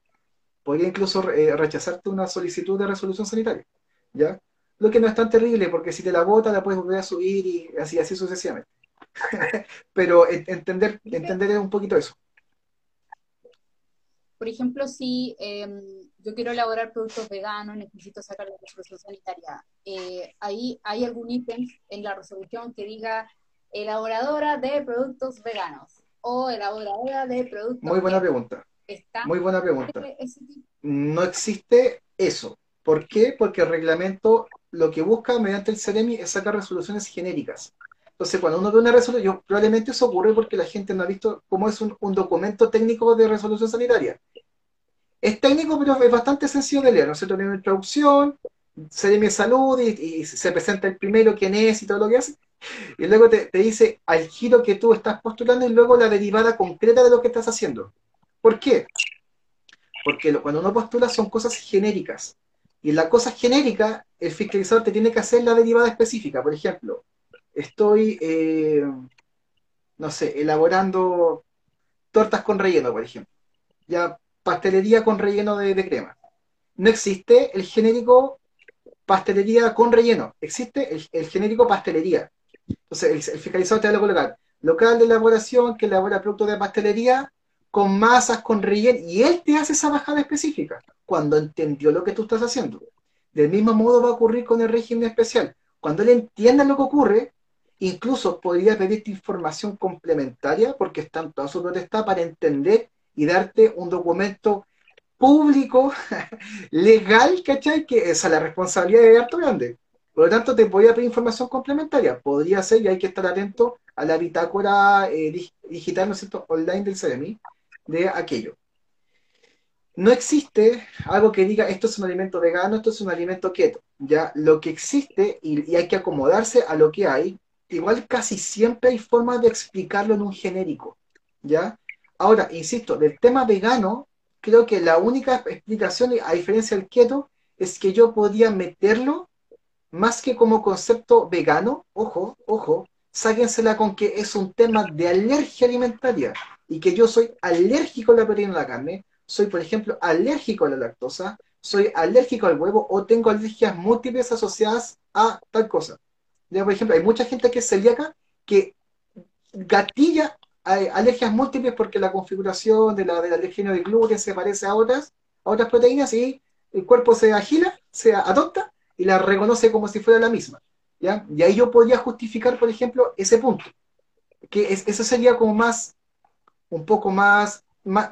podría incluso eh, rechazarte una solicitud de resolución sanitaria, ¿ya? Lo que no es tan terrible, porque si te la bota, la puedes volver a subir y así, así sucesivamente. Pero entender, entender un poquito eso. Por ejemplo, si em, yo quiero elaborar productos veganos, necesito sacar la resolución sanitaria, eh, ¿ahí ¿hay algún ítem en la resolución que diga elaboradora de productos veganos o elaboradora de productos... Muy buena pregunta. Muy buena pregunta. No existe eso. ¿Por qué? Porque el reglamento lo que busca mediante el CEREMI es sacar resoluciones genéricas. Entonces, cuando uno ve una resolución, probablemente eso ocurre porque la gente no ha visto cómo es un, documento técnico de resolución sanitaria. Es técnico, pero es bastante sencillo de leer, ¿no cierto? Tiene una introducción, CEREMI Salud y, se presenta el primero, quién es y todo lo que hace. Y luego te, te dice al giro que tú estás postulando y luego la derivada concreta de lo que estás haciendo. ¿Por qué? Porque cuando uno postula son cosas genéricas. Y en la cosa genérica, el fiscalizador te tiene que hacer la derivada específica. Por ejemplo, estoy, eh, no sé, elaborando tortas con relleno, por ejemplo. Ya, pastelería con relleno de, crema. No existe el genérico pastelería con relleno. Existe el, genérico pastelería. Entonces, el, el, fiscalizador te va a colocar local de elaboración que elabora productos de pastelería con masas, con relleno, y él te hace esa bajada específica cuando entendió lo que tú estás haciendo. Del mismo modo va a ocurrir con el régimen especial. Cuando él entienda lo que ocurre incluso podría pedirte información complementaria porque está en toda su para entender y darte un documento público, legal, ¿cachai? Que esa es la responsabilidad de harto grande. Por lo tanto, te podría pedir información complementaria. Podría ser, y hay que estar atento a la bitácora eh, digital, ¿no es cierto?, online del CDMI, de aquello. No existe algo que diga esto es un alimento vegano, esto es un alimento keto. Ya lo que existe, y, hay que acomodarse a lo que hay, igual casi siempre hay formas de explicarlo en un genérico. ¿Ya? Ahora, insisto, del tema vegano, creo que la única explicación, a diferencia del keto, es que yo podía meterlo más que como concepto vegano, ojo, ojo, sáquensela con que es un tema de alergia alimentaria y que yo soy alérgico a la proteína de la carne, soy, por ejemplo, alérgico a la lactosa, soy alérgico al huevo o tengo alergias múltiples asociadas a tal cosa. Por ejemplo, hay mucha gente que es celíaca que gatilla alergias múltiples porque la configuración de la, del alergeno de gluten se parece a otras, a otras proteínas y el cuerpo se agila, se adopta y la reconoce como si fuera la misma. ¿ya? Y ahí yo podría justificar, por ejemplo, ese punto. Que es, eso sería como más, un poco más, más,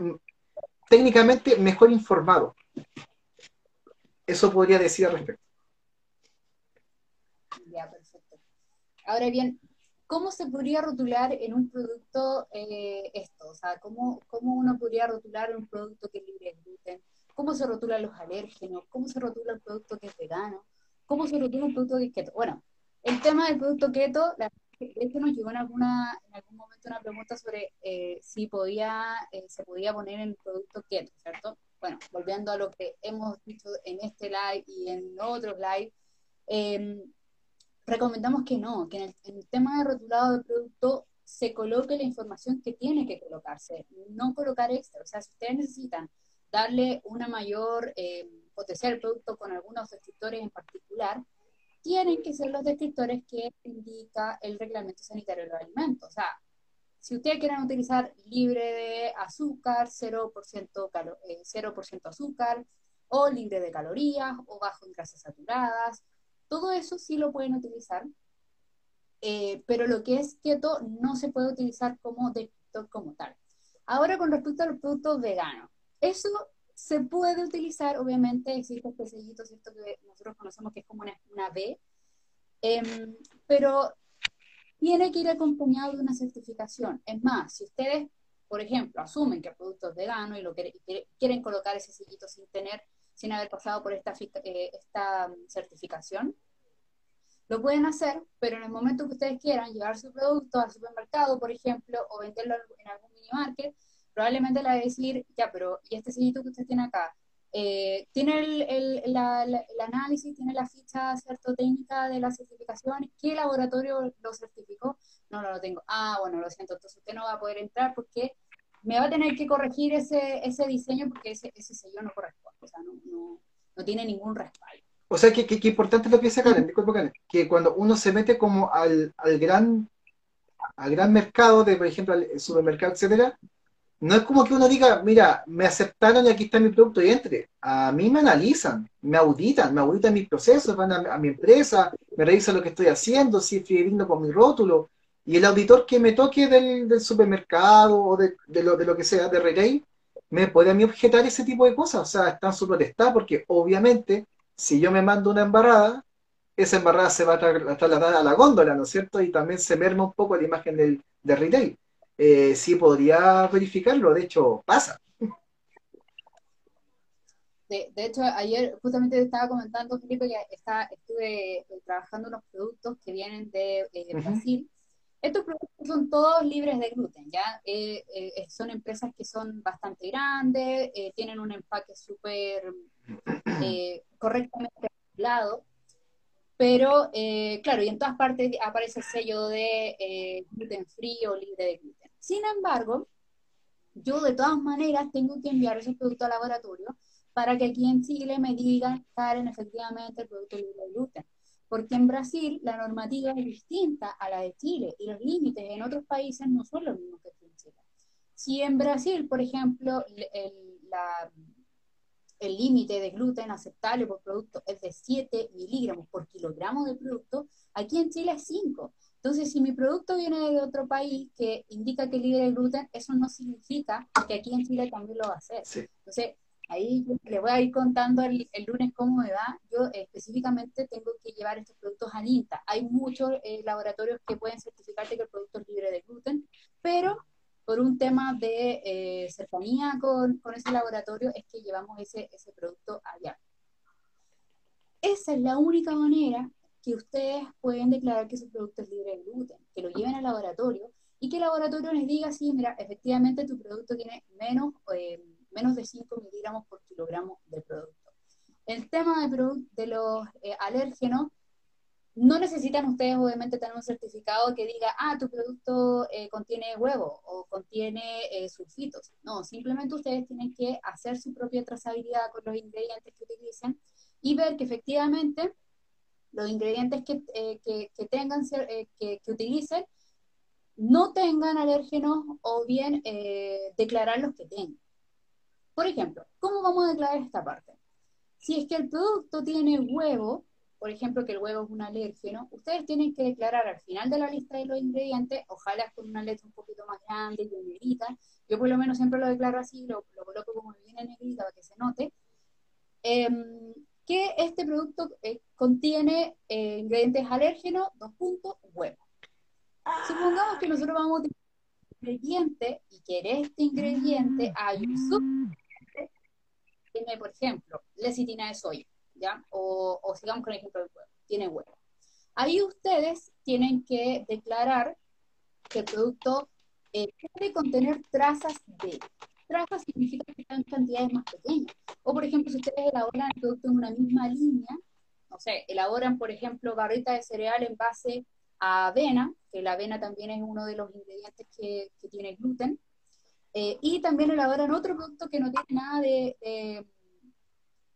técnicamente mejor informado. Eso podría decir al respecto. Ya, perfecto. Ahora bien, ¿cómo se podría rotular en un producto eh, esto? O sea, ¿cómo, ¿cómo, uno podría rotular un producto que es libre de gluten? ¿Cómo se rotulan los alérgenos? ¿Cómo se rotula un producto que es vegano? ¿Cómo se rotula un producto que es keto? Bueno, el tema del producto keto, la, esto nos llegó en, alguna, en algún momento una pregunta sobre eh, si podía, eh, se podía poner en el producto keto, ¿cierto? Bueno, volviendo a lo que hemos dicho en este live y en otros live, eh, recomendamos que no, que en el, tema de rotulado de producto se coloque la información que tiene que colocarse, no colocar extra. O sea, si ustedes necesitan darle una mayor eh, al producto con algunos descriptores en particular, tienen que ser los descriptores que indica el reglamento sanitario de los alimentos. O sea, si ustedes quieren utilizar libre de azúcar, 0%, calo, 0 eh, azúcar, o libre de calorías, o bajo en grasas saturadas, todo eso sí lo pueden utilizar, eh, pero lo que es keto no se puede utilizar como descriptor como tal. Ahora con respecto a los productos veganos, eso se puede utilizar, obviamente existe este sellito, ¿cierto? Que nosotros conocemos que es como una, una B, em, pero tiene que ir acompañado de una certificación. Es más, si ustedes, por ejemplo, asumen que el producto es vegano y lo quieren, quieren colocar ese sellito sin tener sin haber pasado por esta, eh, esta mm, certificación. Lo pueden hacer, pero en el momento que ustedes quieran llevar su producto al supermercado, por ejemplo, o venderlo en algún mini market, probablemente le va a decir, ya, pero ¿y este sellito que usted tiene acá? Eh, ¿Tiene el, el, análisis, tiene la ficha cierto, técnica de la certificación? ¿Qué laboratorio lo certificó? No, no lo tengo. Ah, bueno, lo siento, entonces usted no va a poder entrar porque me va a tener que corregir ese, ese diseño porque ese, ese sello no corresponde, o sea, no, no, no tiene ningún respaldo. O sea, que, que, importante lo que dice Karen, disculpa que cuando uno se mete como al, al gran al gran mercado de, por ejemplo, al supermercado, etcétera, no es como que uno diga, mira, me aceptaron y aquí está mi producto y entre. A mí me analizan, me auditan, me auditan mis procesos, van a, mi empresa, me revisan lo que estoy haciendo, si estoy viendo con mi rótulo, y el auditor que me toque del, supermercado o de, lo, de lo que sea, de retail, me puede a mí objetar ese tipo de cosas. O sea, están su potestad porque obviamente si yo me mando una embarrada, esa embarrada se va a trasladar a la góndola, ¿no es cierto? Y también se merma un poco la imagen del, retail. Eh, sí podría verificarlo, de hecho pasa. De, hecho, ayer justamente estaba comentando, Felipe, que está, estuve eh, trabajando unos productos que vienen de eh, Brasil. Estos productos son todos libres de gluten, ¿ya? Eh, eh, son empresas que son bastante grandes, eh, tienen un empaque súper correctamente regulado, pero claro, y en todas partes aparece el sello de gluten free o libre de gluten. Sin embargo, yo de todas maneras tengo que enviar esos productos al laboratorio para que aquí en Chile me digan, Karen, efectivamente el producto de gluten porque en Brasil la normativa es distinta a la de Chile y los límites en otros países no son los mismos que en Chile. Si en Brasil, por ejemplo, el límite de gluten aceptable por producto es de 7 miligramos por kilogramo de producto, aquí en Chile es 5. Entonces, si mi producto viene de otro país que indica que es libre de gluten, eso no significa que aquí en Chile también lo va a hacer. Entonces, ahí les voy a ir contando el, lunes cómo me va. Yo específicamente tengo que llevar estos productos al INTA. Hay muchos eh, laboratorios que pueden certificarte que el producto es libre de gluten, pero por un tema de eh, cercanía con, con, ese laboratorio es que llevamos ese, ese producto allá. Esa es la única manera que ustedes pueden declarar que su producto es libre de gluten, que lo lleven al laboratorio y que el laboratorio les diga, sí, mira, efectivamente tu producto tiene menos, eh, menos de 5 miligramos por kilogramo de producto. El tema de, los eh, alérgenos, no necesitan ustedes obviamente tener un certificado que diga, ah, tu producto eh, contiene huevo o contiene sulfitos. No, simplemente ustedes tienen que hacer su propia trazabilidad con los ingredientes que utilicen y ver que efectivamente los ingredientes que, eh, que, tengan, eh, que, que, utilicen, no tengan alérgenos o bien eh, declarar los que tengan. Por ejemplo, ¿cómo vamos a declarar esta parte? Si es que el producto tiene huevo, por ejemplo, que el huevo es un alérgeno, ustedes tienen que declarar al final de la lista de los ingredientes, ojalá con una letra un poquito más grande y negrita. Yo por lo menos siempre lo declaro así, lo, lo coloco como bien en negrita para que se note. Em, que este producto eh, contiene eh, ingredientes alérgenos, dos puntos, huevo. Supongamos que nosotros vamos a utilizar un ingrediente y que en este ingrediente hay un subingrediente tiene, por ejemplo, lecitina de soya, ¿ya? O, o sigamos con el ejemplo del huevo, tiene huevo. Ahí ustedes tienen que declarar que el producto eh, puede contener trazas de trazas significa que están cantidades más pequeñas. O, por ejemplo, si ustedes elaboran el producto en una misma línea, no sé, elaboran, por ejemplo, barrita de cereal en base a avena, que la avena también es uno de los ingredientes que, tiene gluten, eh, y también elaboran otro producto que no tiene nada de,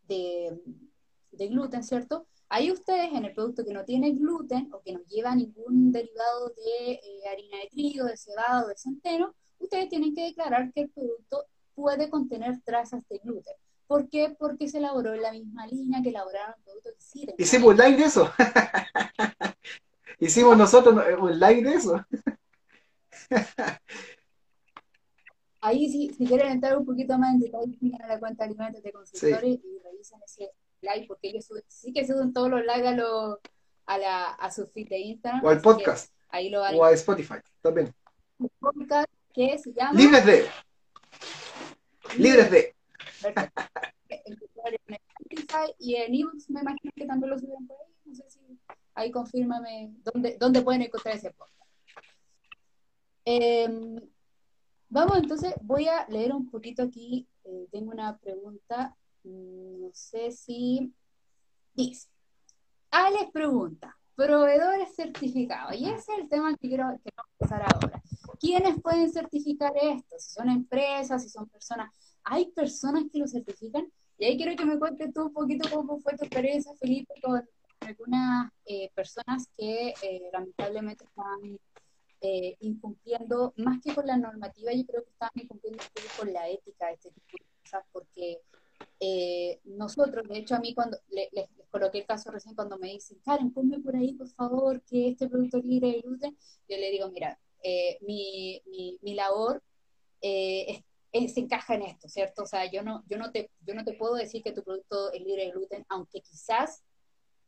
de, gluten, ¿cierto? Ahí ustedes en el producto que no tiene gluten o que no lleva ningún derivado de eh, harina de trigo, de cebado, de centeno, ustedes tienen que declarar que el producto puede contener trazas de gluten. ¿Por qué? Porque se elaboró en la misma línea que elaboraron productos que sí Hicimos un live de eso. Hicimos nosotros un live de eso. Ahí sí, si quieren entrar un poquito más en detalle, miren a la cuenta de alimentos de consultores y revisen ese live, porque ellos sí que suben todos los lives a, a, la, a su feed de Instagram. O al podcast. Ahí lo o a Spotify también. Podcast que se llama... Libres de. Libres de. y en ebooks me imagino que también lo suben por ahí. No sé si ahí confírmame dónde, dónde pueden encontrar ese podcast. Em, vamos entonces, voy a leer un poquito aquí. Eh, tengo una pregunta. Mm, no sé si dice. Alex pregunta, proveedores certificados. Y ese es el tema que quiero, que empezar ahora. ¿Quiénes pueden certificar esto? Si son empresas, si son personas. Hay personas que lo certifican. Y ahí quiero que me cuentes tú un poquito cómo fue tu experiencia, Felipe, con algunas eh, personas que eh, lamentablemente están eh, incumpliendo, más que con la normativa, yo creo que están incumpliendo con la ética de este tipo de cosas, porque nosotros, de hecho a mí cuando les, coloqué el caso recién cuando me dicen, Karen, ponme por ahí por favor que este producto libre de yo le digo, mira, eh, mi, mi, labor eh, se encaja en esto, ¿cierto? O sea, yo no, yo, no te, yo no te puedo decir que tu producto es libre de gluten, aunque quizás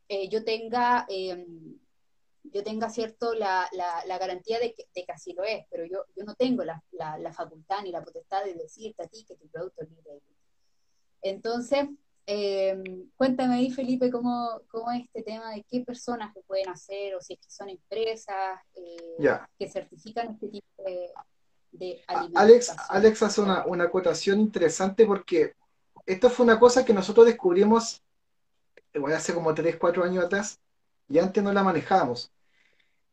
eh, yo tenga... Em, yo tenga cierto la, la, garantía de que, de que, así lo es, pero yo, yo no tengo la, la, facultad ni la potestad de decirte a ti que tu producto es libre de gluten. Entonces, eh, cuéntame ahí, Felipe, cómo, cómo, es este tema de qué personas lo pueden hacer o si es que son empresas eh, que certifican este tipo de, de Alex, Alex hace una, una acotación interesante porque esto fue una cosa que nosotros descubrimos igual hace como 3, 4 años atrás y antes no la manejábamos.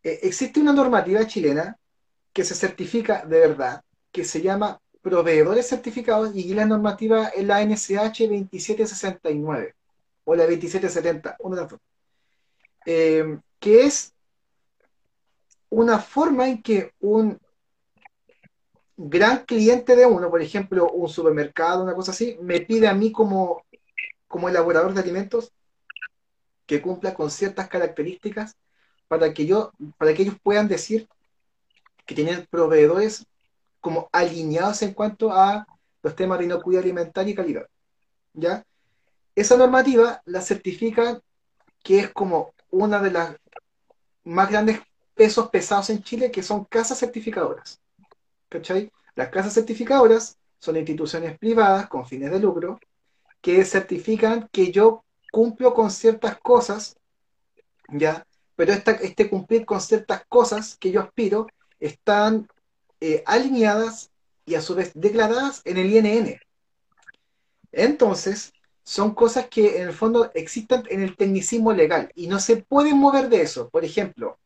Eh, existe una normativa chilena que se certifica de verdad, que se llama proveedores certificados y la normativa es la NSH 2769 o la 2770, una de las eh, que es una forma en que un gran cliente de uno, por ejemplo, un supermercado, una cosa así, me pide a mí como, como elaborador de alimentos que cumpla con ciertas características para que yo, para que ellos puedan decir que tienen proveedores como alineados en cuanto a los temas de inocuidad alimentaria y calidad. ¿Ya? Esa normativa la certifican que es como una de las más grandes pesos pesados en Chile, que son casas certificadoras. ¿Cachai? Las casas certificadoras son instituciones privadas con fines de lucro que certifican que yo cumplo con ciertas cosas, ¿ya? Pero este cumplir con ciertas cosas que yo aspiro están eh, alineadas y a su vez declaradas en el INN. Entonces, son cosas que en el fondo existen en el tecnicismo legal y no se pueden mover de eso. Por ejemplo,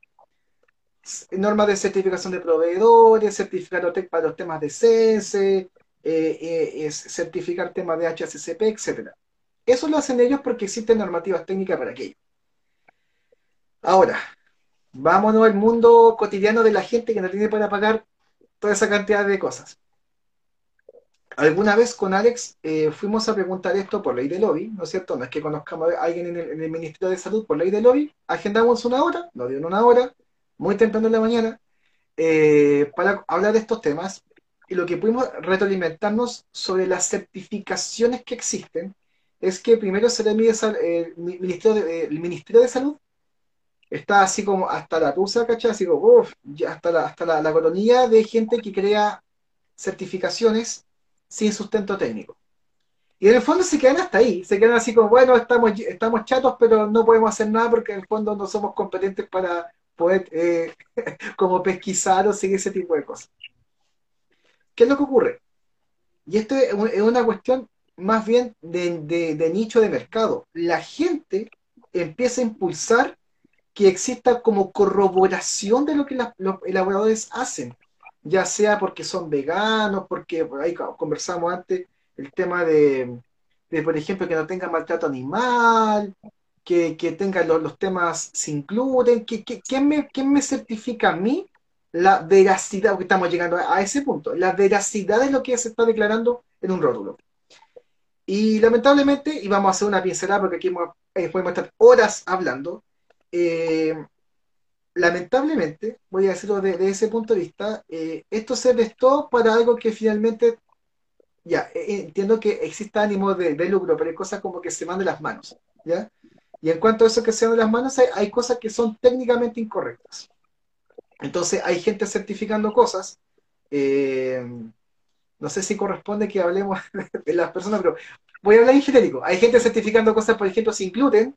normas de certificación de proveedores, certificar para los temas de CENSE, eh, eh, certificar temas de HACCP, etc. Eso lo hacen ellos porque existen normativas técnicas para aquello. Ahora, vámonos al mundo cotidiano de la gente que no tiene para pagar toda esa cantidad de cosas. Alguna vez con Alex eh, fuimos a preguntar esto por ley de lobby, ¿no es cierto? No es que conozcamos a alguien en el, Ministerio de Salud por ley de lobby, agendamos una hora, nos dieron una hora, muy temprano en la mañana, eh, para hablar de estos temas y lo que pudimos retroalimentarnos sobre las certificaciones que existen es que primero se le mide el, Ministerio de, el Ministerio de Salud está así como hasta la tusa, ¿cachai? Así como, uff, hasta la, hasta la, la coronilla de gente que crea certificaciones sin sustento técnico. Y en el fondo se quedan hasta ahí, se quedan así como, bueno, estamos, estamos chatos, pero no podemos hacer nada porque en el fondo no somos competentes para poder eh, como pesquisar o seguir ese tipo de cosas. ¿Qué es lo que ocurre? Y esto es una cuestión más bien de, nicho de mercado. La gente empieza a impulsar que exista como corroboración de lo que los elaboradores hacen ya sea porque son veganos, porque ahí conversamos antes el tema de, por ejemplo, que no tengan maltrato animal, que, que tengan los, temas sin gluten, que, ¿quién, me, ¿quién me certifica a mí la veracidad, porque estamos llegando a, ese punto, la veracidad de lo que se está declarando en un rótulo? Y lamentablemente, y vamos a hacer una pincelada porque aquí eh, podemos estar horas hablando, eh, lamentablemente, voy a decirlo desde ese punto de vista, eh, esto se prestó para algo que finalmente, ya, eh, entiendo que existe ánimo de, lucro, pero hay cosas como que se van de las manos, ¿ya? Y en cuanto a eso que se van las manos, hay, cosas que son técnicamente incorrectas. Entonces, hay gente certificando cosas, no sé si corresponde que hablemos de las personas, pero voy a hablar en genérico. Hay gente certificando cosas, por ejemplo, sin gluten,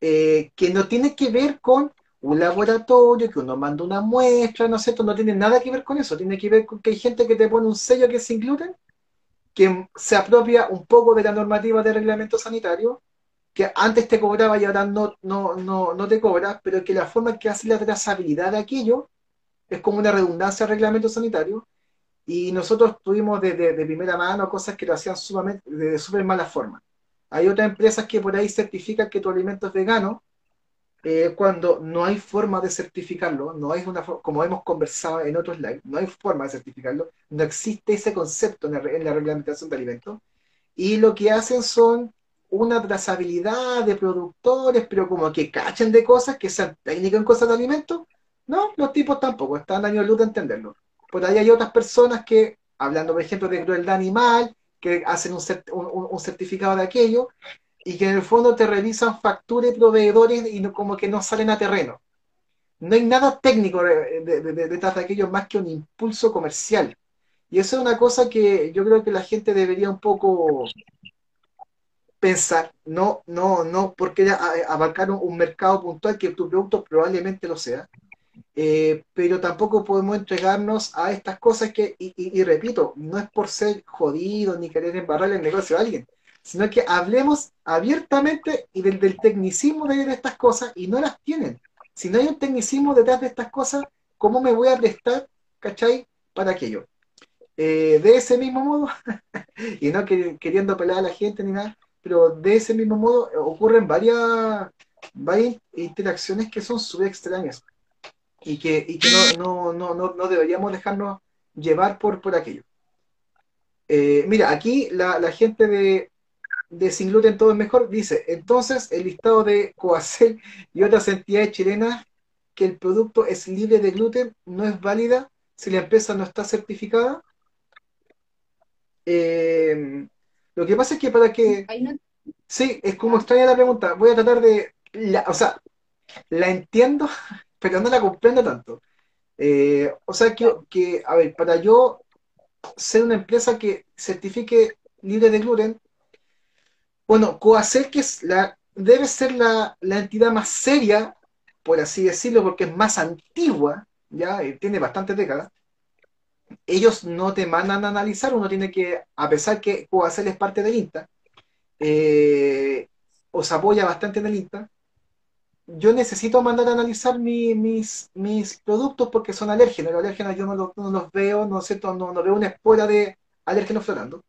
que no tiene que ver con un laboratorio, que uno manda una muestra, ¿no sé, no tiene nada que ver con eso, tiene que ver con que hay gente que te pone un sello que es sin gluten, que se apropia un poco de la normativa de reglamento sanitario, que antes te cobraba y ahora no, no, no, no te cobra, pero que la forma en que hace la trazabilidad de aquello es como una redundancia al reglamento sanitario, y nosotros tuvimos de, de, primera mano cosas que lo hacían sumamente, de súper mala forma. Hay otras empresas que por ahí certifican que tu alimento es vegano, eh, cuando no hay forma de certificarlo, no hay una como hemos conversado en otros live, no hay forma de certificarlo, no existe ese concepto en la, reglamentación de alimentos, y lo que hacen son una trazabilidad de productores, pero como que cachen de cosas que sean técnicas en cosas de alimentos, no, los tipos tampoco, están años luz de entenderlo. Por ahí hay otras personas que, hablando por ejemplo de crueldad animal, que hacen un certificado de aquello, y que en el fondo te revisan facturas y proveedores y no, como que no salen a terreno. No hay nada técnico detrás de, aquello más que un impulso comercial. Y eso es una cosa que yo creo que la gente debería un poco pensar, no, no, no porque abarcar un, mercado puntual que tu producto probablemente lo sea, eh, pero tampoco podemos entregarnos a estas cosas que, y, repito, no es por ser jodido ni querer embarrarle el negocio a alguien, sino que hablemos abiertamente y del, tecnicismo de estas cosas y no las tienen. Si no hay un tecnicismo detrás de estas cosas, ¿cómo me voy a prestar, cachai, para aquello? Eh, de ese mismo modo, y no queriendo pelar a la gente ni nada, pero de ese mismo modo ocurren varias, varias interacciones que son súper extrañas y que, y que no, no, no, no, deberíamos dejarnos llevar por, por aquello. Eh, mira, aquí la, la, gente de de Sin Gluten Todo es Mejor dice, entonces el listado de Coacel y otras entidades chilenas que el producto es libre de gluten no es válida si la empresa no está certificada? Eh, lo que pasa es que para que... Sí, es como extraña la pregunta. Voy a tratar de... o sea, la entiendo, pero no la comprendo tanto. Eh, o sea, que, que, a ver, para yo ser una empresa que certifique libre de gluten, bueno, Coacel, que es la, debe ser la, la, entidad más seria, por así decirlo, porque es más antigua, ya eh, tiene bastantes décadas. Ellos no te mandan a analizar, uno tiene que, a pesar que Coacel es parte del INTA, eh, os apoya bastante en el INTA, yo necesito mandar a analizar mis, mis productos porque son alérgenos. Los alérgenos yo no, los, veo, no, sé, no, veo una espora de alérgenos flotando.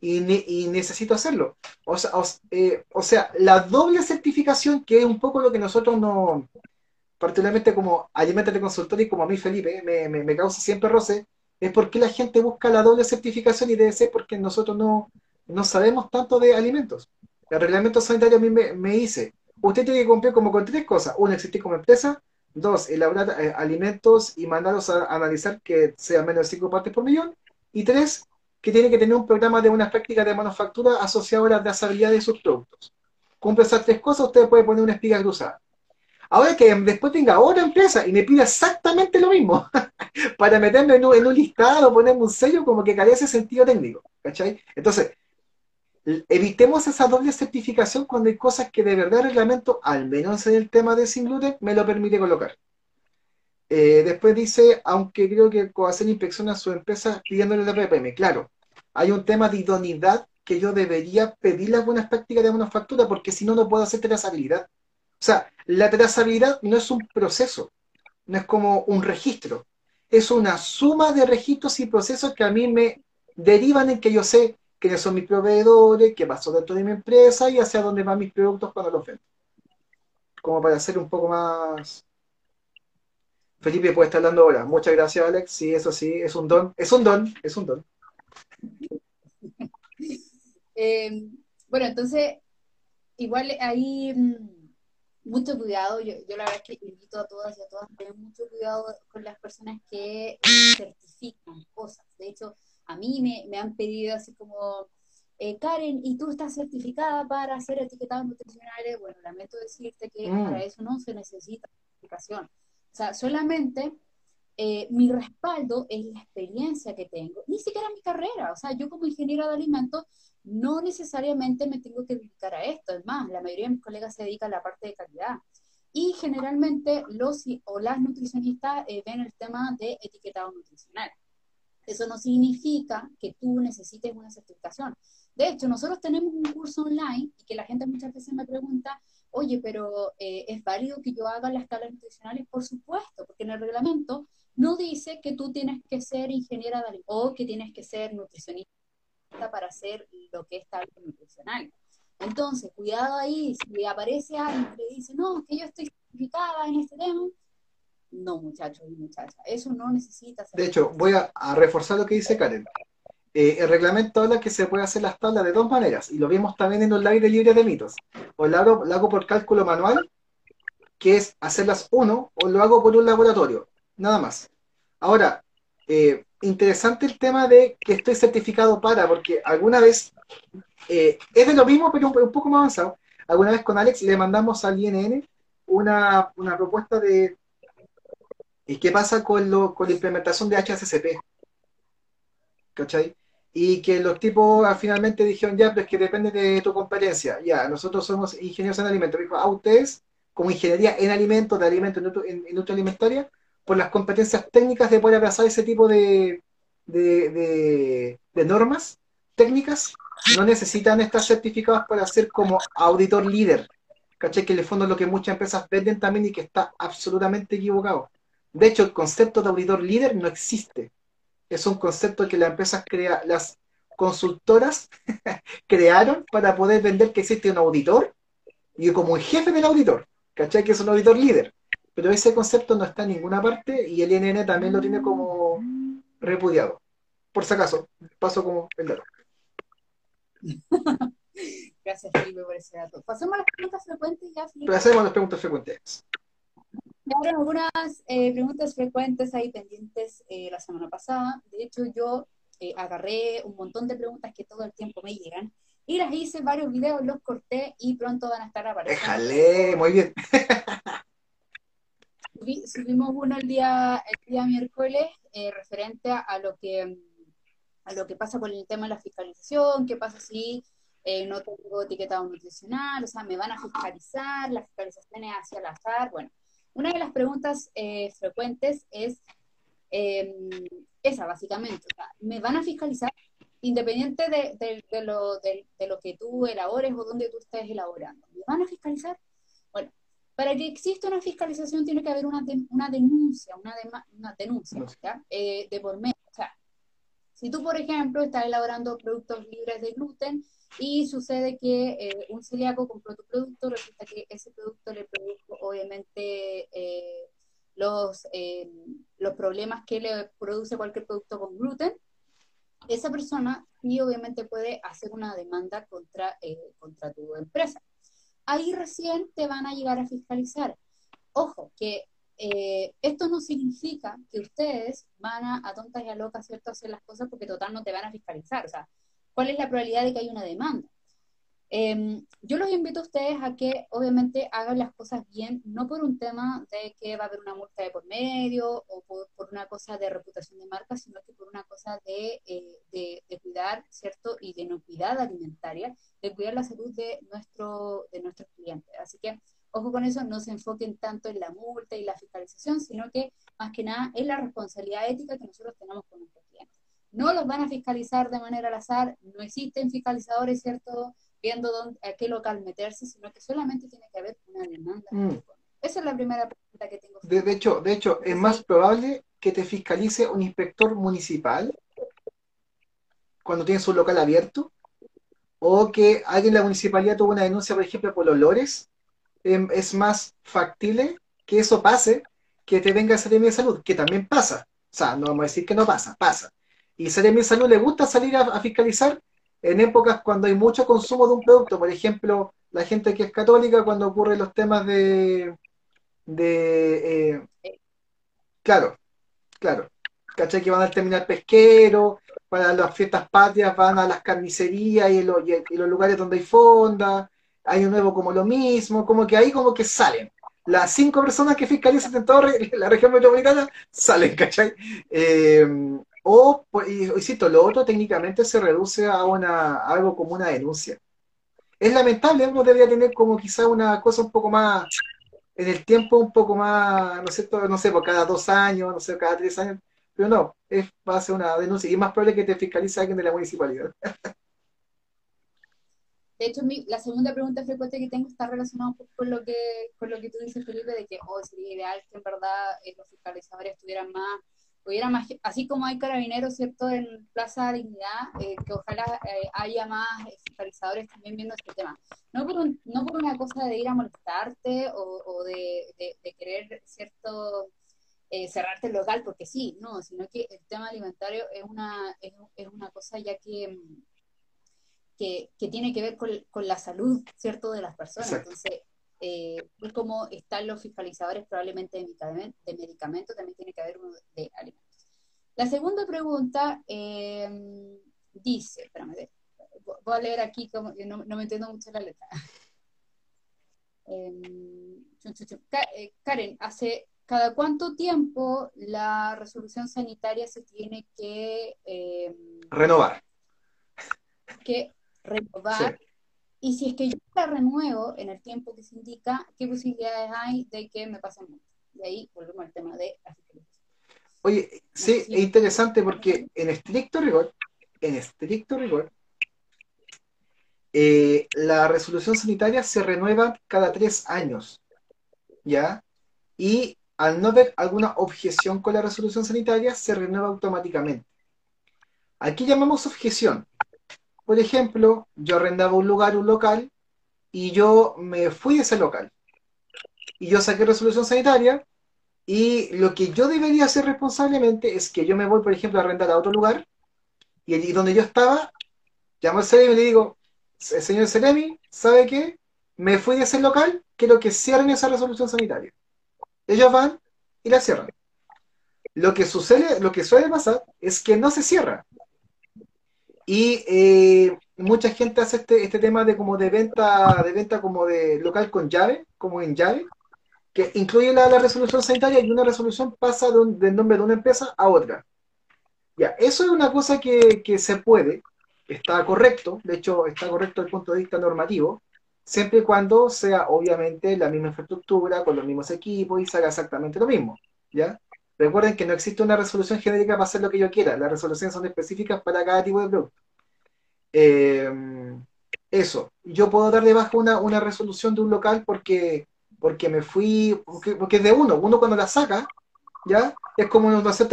Y, necesito hacerlo. O sea, eh, o, sea, la doble certificación, que es un poco lo que nosotros no, particularmente como alimentos de consultor y como a mí Felipe, me, causa siempre roce, es porque la gente busca la doble certificación y debe ser porque nosotros no, no sabemos tanto de alimentos. El reglamento sanitario a mí me, me dice, usted tiene que cumplir como con tres cosas. Una, existir como empresa. Dos, elaborar eh, alimentos y mandarlos a, analizar que sean menos de cinco partes por millón. Y tres, que tiene que tener un programa de unas prácticas de manufactura asociado a la trazabilidad de sus productos. Cumple esas tres cosas, usted puede poner una espiga cruzada. Ahora que después tenga otra empresa y me pida exactamente lo mismo para meterme en un, en un listado, ponerme un sello, como que carece sentido técnico. ¿Cachai? Entonces, evitemos esa doble certificación cuando hay cosas que de verdad el reglamento, al menos en el tema de sin gluten, me lo permite colocar. Eh, después dice, aunque creo que Coacel inspecciona a su empresa pidiéndole la PPM. Claro, hay un tema de idoneidad que yo debería pedir las buenas prácticas de manufactura porque si no, no puedo hacer trazabilidad. O sea, la trazabilidad no es un proceso, no es como un registro. Es una suma de registros y procesos que a mí me derivan en que yo sé quiénes son mis proveedores, qué pasó dentro de mi empresa y hacia dónde van mis productos cuando los vendo. Como para hacer un poco más... Felipe puede estar hablando ahora. Muchas gracias, Alex. Sí, eso sí, es un don. Es un don, es un don. Eh, bueno, entonces, igual hay mm, mucho cuidado. Yo, yo, la verdad es que invito a todas y a todas a tener mucho cuidado con las personas que certifican cosas. De hecho, a mí me, han pedido así como, eh, Karen, ¿y tú estás certificada para hacer etiquetados nutricionales? Bueno, lamento decirte que mm. para eso no se necesita certificación. O sea, solamente eh, mi respaldo es la experiencia que tengo, ni siquiera mi carrera. O sea, yo como ingeniera de alimentos no necesariamente me tengo que dedicar a esto. Es más, la mayoría de mis colegas se dedican a la parte de calidad. Y generalmente los o las nutricionistas eh, ven el tema de etiquetado nutricional. Eso no significa que tú necesites una certificación. De hecho, nosotros tenemos un curso online y que la gente muchas veces me pregunta, oye, pero eh, ¿es válido que yo haga las tablas nutricionales? Por supuesto, porque en el reglamento no dice que tú tienes que ser ingeniera de, o que tienes que ser nutricionista para hacer lo que es tabla nutricional. Entonces, cuidado ahí, si aparece alguien que dice, no, que yo estoy certificada en este tema, no, muchachos y muchachas, eso no necesita ser. De hecho, voy a, reforzar lo que dice Karen. Eh, el reglamento habla que se puede hacer las tablas de dos maneras, y lo vimos también en los live libre de mitos. O lo hago, lo hago por cálculo manual, que es hacerlas uno, o lo hago por un laboratorio, nada más. Ahora, eh, interesante el tema de que estoy certificado para, porque alguna vez, eh, es de lo mismo, pero un, poco más avanzado. Alguna vez con Alex le mandamos al INN una, una propuesta de ¿Y qué pasa con, lo, con la implementación de HACCP? ¿Cachai? Y que los tipos ah, finalmente dijeron, ya, pero es que depende de tu competencia. Ya, nosotros somos ingenieros en alimentos. Dijo, a ah, ustedes, como ingeniería en alimentos, de alimentos en industria alimentaria, por las competencias técnicas de poder abrazar ese tipo de, de, de, normas técnicas, no necesitan estar certificados para ser como auditor líder. ¿Cachai? Que en el fondo es lo que muchas empresas venden también y que está absolutamente equivocado. De hecho, el concepto de auditor líder no existe. Es un concepto que las empresas crea, las consultoras crearon para poder vender que existe un auditor y como el jefe del auditor, ¿cachai? Que es un auditor líder. Pero ese concepto no está en ninguna parte y el INN también lo tiene como repudiado. Por si acaso, paso como el dato. Gracias, Felipe, por ese dato. Pasemos a las preguntas frecuentes ya, Pasemos a las preguntas frecuentes. Quedaron algunas eh, preguntas frecuentes ahí pendientes eh, la semana pasada. De hecho, yo eh, agarré un montón de preguntas que todo el tiempo me llegan y las hice varios videos, los corté y pronto van a estar apareciendo. Déjale, muy bien. subimos uno el día, el día miércoles referente a, lo que a lo que pasa con el tema de la fiscalización, qué pasa si no tengo etiquetado nutricional, o sea, me van a fiscalizar, la fiscalización es hacia el azar, bueno, una de las preguntas eh, frecuentes es em, esa, básicamente. ¿Me van a fiscalizar independiente de, lo, de, lo, que tú elabores o donde tú estés elaborando? ¿Me van a fiscalizar? Bueno, para que exista una fiscalización tiene que haber una, una denuncia, una, una denuncia eh, de por medio. O sea, si tú, por ejemplo, estás elaborando productos libres de gluten, y sucede que eh, un celíaco compró tu producto, resulta que ese producto le produjo obviamente eh, los, eh, los problemas que le produce cualquier producto con gluten. Esa persona sí obviamente puede hacer una demanda contra, contra tu empresa. Ahí recién te van a llegar a fiscalizar. Ojo, que esto no significa que ustedes van a, a tontas y a locas, ¿cierto?, hacer las cosas porque total no te van a fiscalizar. O sea, cuál es la probabilidad de que haya una demanda. Em, yo los invito a ustedes a que obviamente hagan las cosas bien, no por un tema de que va a haber una multa de por medio o por, una cosa de reputación de marca, sino que por una cosa de, eh, de, cuidar, ¿cierto? Y de inocuidad alimentaria, de cuidar la salud de, nuestro, de nuestros clientes. Así que, ojo con eso, no se enfoquen tanto en la multa y la fiscalización, sino que más que nada es la responsabilidad ética que nosotros tenemos con nuestros no los van a fiscalizar de manera al azar, no existen fiscalizadores, ¿cierto? Viendo dónde, a qué local meterse, sino que solamente tiene que haber una demanda. Mm. Esa es la primera pregunta que tengo. De, hecho, de hecho, es más probable que te fiscalice un inspector municipal cuando tienes un local abierto o que alguien en la municipalidad tuvo una denuncia, por ejemplo, por olores. Em, es más factible que eso pase que te venga a salir de salud, que también pasa. O sea, no vamos a decir que no pasa, pasa. Y mi Salud le gusta salir a, fiscalizar en épocas cuando hay mucho consumo de un producto. Por ejemplo, la gente que es católica, cuando ocurren los temas de. de eh, claro, claro. ¿Cachai? Que van al terminal pesquero, para las fiestas patrias van a las carnicerías y, los lugares donde hay fonda. Hay un nuevo como lo mismo, como que ahí como que salen las cinco personas que fiscalizan en toda la región metropolitana salen, ¿cachai? Eh, o, insisto, lo otro técnicamente se reduce a, una, algo como una denuncia. Es lamentable, uno debería tener como quizá una cosa un poco más, en el tiempo un poco más, no sé, no sé, por cada dos años, no sé, cada tres años, pero no, es, va a ser una denuncia y es más probable que te fiscalice alguien de la municipalidad. De hecho, la segunda pregunta frecuente que tengo está relacionada con lo que, con lo que tú dices, Felipe, de que oh, sería ideal que en verdad eh, los fiscalizadores estuvieran más hubiera más, así como hay carabineros, ¿cierto?, en Plaza Dignidad, eh, que ojalá eh, haya más fiscalizadores también viendo este tema. No por, no por una cosa de ir a molestarte o, de, querer, ¿cierto?, eh, cerrarte el local, porque sí, no, sino que el tema alimentario es una, es, una cosa ya que, que, tiene que ver con, con, la salud, ¿cierto?, de las personas. Entonces, eh, como están los fiscalizadores probablemente de medicamentos, de medicamento, también tiene que haber uno de alimentos. La segunda pregunta eh, dice, espérame, voy a leer aquí, como, no, no me entiendo mucho la letra. Em, eh, Karen, ¿hace cada cuánto tiempo la resolución sanitaria se tiene que em, renovar? Que renovar y si es que yo la renuevo en el tiempo que se indica, ¿qué posibilidades hay de que me pasen mucho? Y ahí volvemos al tema de. Oye, sí, es interesante porque en estricto rigor, en estricto rigor, eh, la resolución sanitaria se renueva cada tres años, ¿ya? Y al no haber alguna objeción con la resolución sanitaria, se renueva automáticamente. Aquí llamamos objeción, por ejemplo, yo arrendaba un lugar, un local, y yo me fui de ese local. Y yo saqué resolución sanitaria, y lo que yo debería hacer responsablemente es que yo me voy, por ejemplo, a arrendar a otro lugar, y allí donde yo estaba, llamo al Ceremi y le digo, señor Ceremi, ¿sabe qué? Me fui de ese local, quiero que cierren esa resolución sanitaria. Ellos van y la cierran. Lo que sucede, lo que suele pasar es que no se cierra. Y eh, mucha gente hace este, este tema de como de venta, de venta como de local con llave, como en llave, que incluye la, resolución sanitaria y una resolución pasa de del nombre de una empresa a otra. Ya, eso es una cosa que, que se puede, está correcto, de hecho está correcto desde el punto de vista normativo, siempre y cuando sea obviamente la misma infraestructura, con los mismos equipos y se haga exactamente lo mismo. ¿ya? Recuerden que no existe una resolución genérica para hacer lo que yo quiera, las resoluciones son específicas para cada tipo de producto. Eh, eso, yo puedo dar de baja una, resolución de un local porque, porque me fui, porque, es de uno, uno cuando la saca, ¿ya? Es como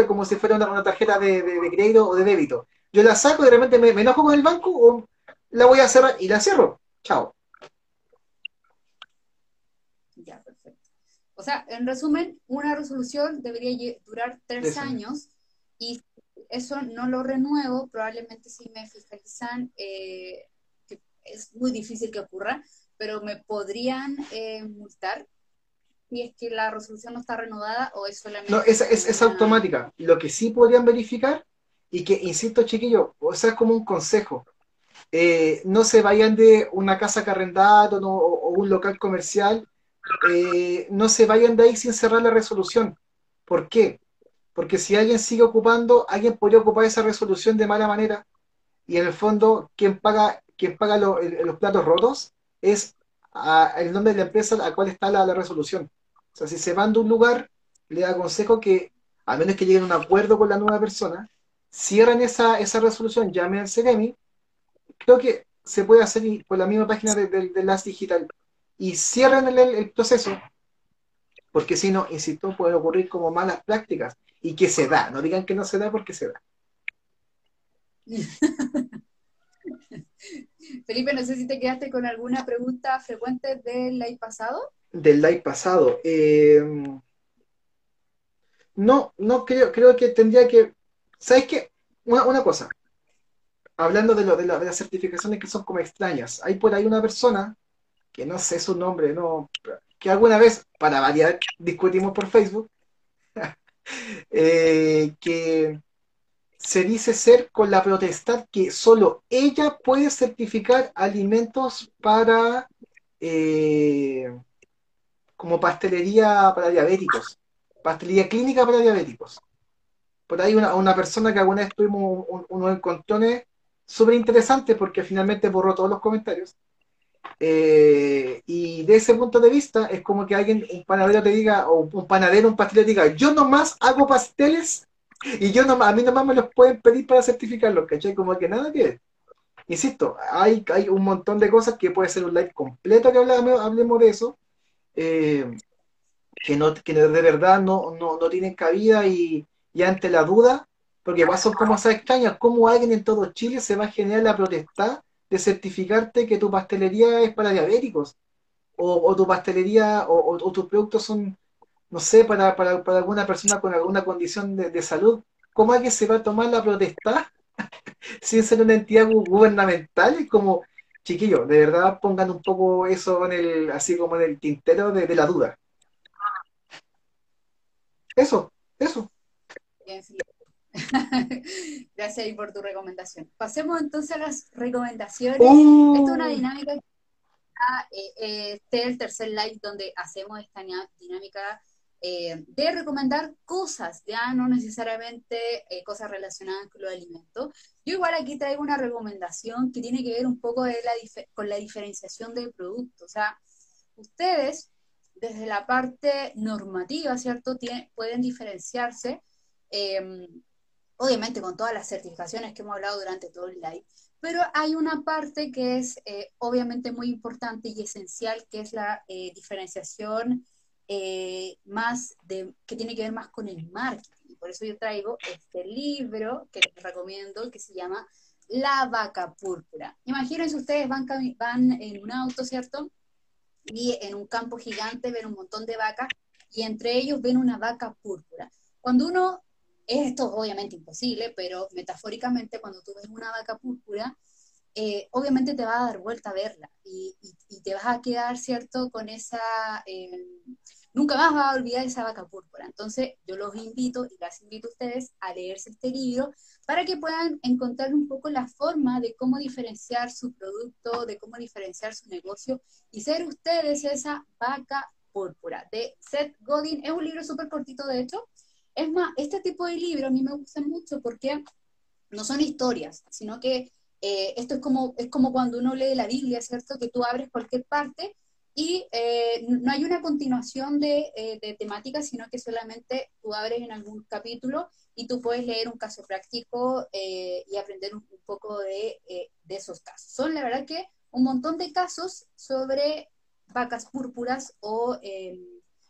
como si fuera una, tarjeta de, crédito o de débito. Yo la saco y de repente me enojo con el banco o la voy a cerrar y la cierro. Chao. O sea, en resumen, una resolución debería durar tres años y eso no lo renuevo, probablemente si me fiscalizan, eh, es muy difícil que ocurra, pero me podrían eh, multar si es que la resolución no está renovada o es solamente... No, es, es, automática. Lo que sí podrían verificar, y que, insisto, chiquillo, o sea, es como un consejo, eh, no se vayan de una casa que arrendado o un local comercial eh, no se vayan de ahí sin cerrar la resolución. ¿Por qué? Porque si alguien sigue ocupando, alguien podría ocupar esa resolución de mala manera y en el fondo quien paga, quien paga los platos rotos es el nombre de la empresa a la cual está la, resolución. O sea, si se van de un lugar, le aconsejo que, a menos que lleguen a un acuerdo con la nueva persona, cierren esa, esa resolución, llamen al CEREMI. Creo que se puede hacer por la misma página de LAS Digital y cierren el, proceso, porque si no, insisto, pueden ocurrir como malas prácticas y que se da, no digan que no se da porque se da. Felipe, no sé si te quedaste con alguna pregunta frecuente del live pasado. Del live pasado. Eh, no, no creo, creo que tendría que. ¿Sabes qué? Una, cosa. Hablando de, lo, de, de las certificaciones que son como extrañas. Hay por ahí una persona que no sé su nombre, no, que alguna vez, para variar, discutimos por Facebook, eh, que se dice ser con la protesta que solo ella puede certificar alimentos para eh, como pastelería para diabéticos, pastelería clínica para diabéticos. Por ahí una, una persona que alguna vez tuvimos unos encontrones súper interesantes porque finalmente borró todos los comentarios eh, y de ese punto de vista es como que alguien, un panadero te diga, o un panadero, un pastelero te diga, yo nomás hago pasteles y yo nomás, a mí nomás me los pueden pedir para certificarlos, ¿cachai? Como que nada que Insisto, hay, hay un montón de cosas que puede ser un live completo que hablemos, hablemos de eso, eh, que, no, que de verdad no, no, no tienen cabida y, y, ante la duda, porque son como esas extrañas, como alguien en todo Chile se va a generar la protesta de certificarte que tu pastelería es para diabéticos o, tu pastelería o, tus productos son, no sé, para, para, para, alguna persona con alguna condición de, salud. ¿Cómo alguien se va a tomar la protesta sin ser una entidad gubernamental? Es como, chiquillos, de verdad pongan un poco eso en el, así como en el tintero de, la duda. Eso, eso. Gracias por tu recomendación. Pasemos entonces a las recomendaciones. Esta es una dinámica que eh, eh, este es el tercer live donde hacemos esta dinámica eh, de recomendar cosas, ya no necesariamente cosas relacionadas con los alimentos. Yo igual aquí traigo una recomendación que tiene que ver un poco con la diferenciación del producto. O sea, ustedes desde la parte normativa, ¿cierto? pueden diferenciarse obviamente con todas las certificaciones que hemos hablado durante todo el live, pero hay una parte que es eh, obviamente muy importante y esencial, que es la eh, diferenciación eh, más de, que tiene que ver más con el marketing. Por eso yo traigo este libro que les recomiendo, que se llama La vaca púrpura. Imagínense ustedes van, van en un auto, ¿cierto? Y en un campo gigante ven un montón de vacas y entre ellos ven una vaca púrpura. Cuando uno esto es obviamente imposible, pero metafóricamente cuando tú ves una vaca púrpura, eh, obviamente te va a dar vuelta a verla y, te vas a quedar, ¿cierto?, con esa, eh, nunca más va a olvidar esa vaca púrpura. Entonces, yo los invito y las invito a ustedes a leerse este libro para que puedan encontrar un poco la forma de cómo diferenciar su producto, de cómo diferenciar su negocio y ser ustedes esa vaca púrpura de Seth Godin. Es un libro súper cortito, de hecho. Es más, este tipo de libro a mí me gusta mucho porque no son historias, sino que eh, esto es como, es como cuando uno lee la Biblia, ¿cierto? Que tú abres cualquier parte y eh, no hay una continuación de, eh, temática, sino que solamente tú abres en algún capítulo y tú puedes leer un caso práctico eh, y aprender un, poco de, de, esos casos. Son la verdad que un montón de casos sobre vacas púrpuras o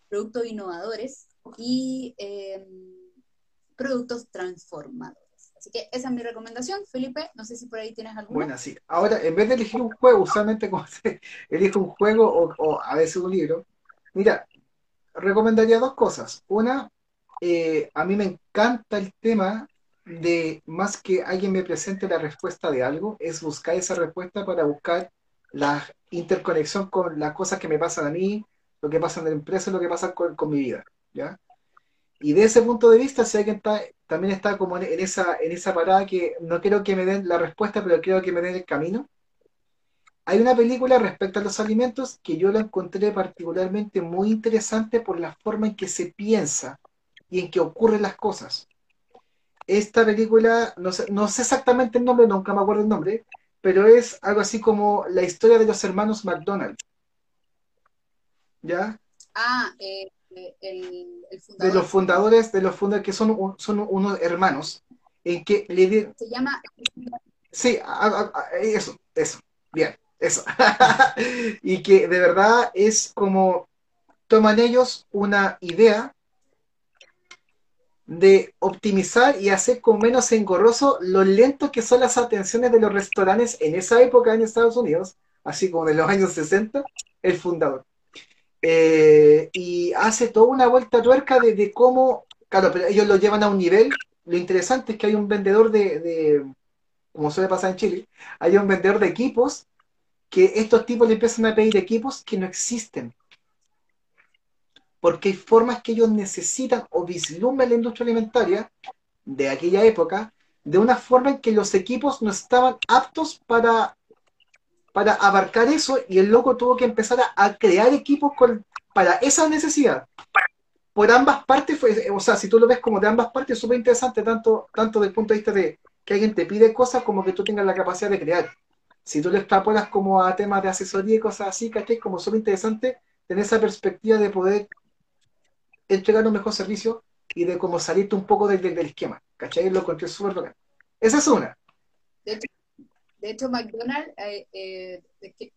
productos innovadores y productos transformados. Así que esa es mi recomendación. Felipe, no sé si por ahí tienes alguna. Bueno, sí. Ahora, en vez de elegir un juego, usualmente como se elige un juego o, a veces un libro, mira, recomendaría dos cosas. Una, eh, a mí me encanta el tema de más que alguien me presente la respuesta de algo, es buscar esa respuesta para buscar la interconexión con las cosas que me pasan a mí, lo que pasa en la empresa, lo que pasa con mi vida. ¿Ya? Y de ese punto de vista, si alguien también está como en esa, en esa parada que no quiero que me den la respuesta, pero quiero que me den el camino. Hay una película respecto a los alimentos que yo la encontré particularmente muy interesante por la forma en que se piensa y en que ocurren las cosas. Esta película, no sé, no sé exactamente el nombre, nunca me acuerdo el nombre, pero es algo así como la historia de los hermanos McDonald. ¿Ya? Ah, eh, el, de los fundadores, de los fundadores que son, son unos hermanos, en que le Se llama... Sí, eso, eso, bien, eso. y que de verdad es como toman ellos una idea de optimizar y hacer con menos engorroso lo lento que son las atenciones de los restaurantes en esa época en Estados Unidos, así como en los años 60, el fundador. Eh, y hace toda una vuelta tuerca de, cómo, claro, pero ellos lo llevan a un nivel. Lo interesante es que hay un vendedor de, como suele pasar en Chile, hay un vendedor de equipos que estos tipos le empiezan a pedir equipos que no existen. Porque hay formas que ellos necesitan o vislumbran la industria alimentaria de aquella época de una forma en que los equipos no estaban aptos para para abarcar eso y el loco tuvo que empezar a, crear equipos para esa necesidad. Por ambas partes, fue, o sea, si tú lo ves como de ambas partes, es súper interesante, tanto, tanto desde el punto de vista de que alguien te pide cosas como que tú tengas la capacidad de crear. Si tú lo extrapolas como a temas de asesoría y cosas así, ¿cachai? Como súper interesante tener esa perspectiva de poder entregar un mejor servicio y de cómo salirte un poco del, del, esquema, ¿cachai? Lo encontré súper bacán. Esa es una. McDonald's, eh, eh,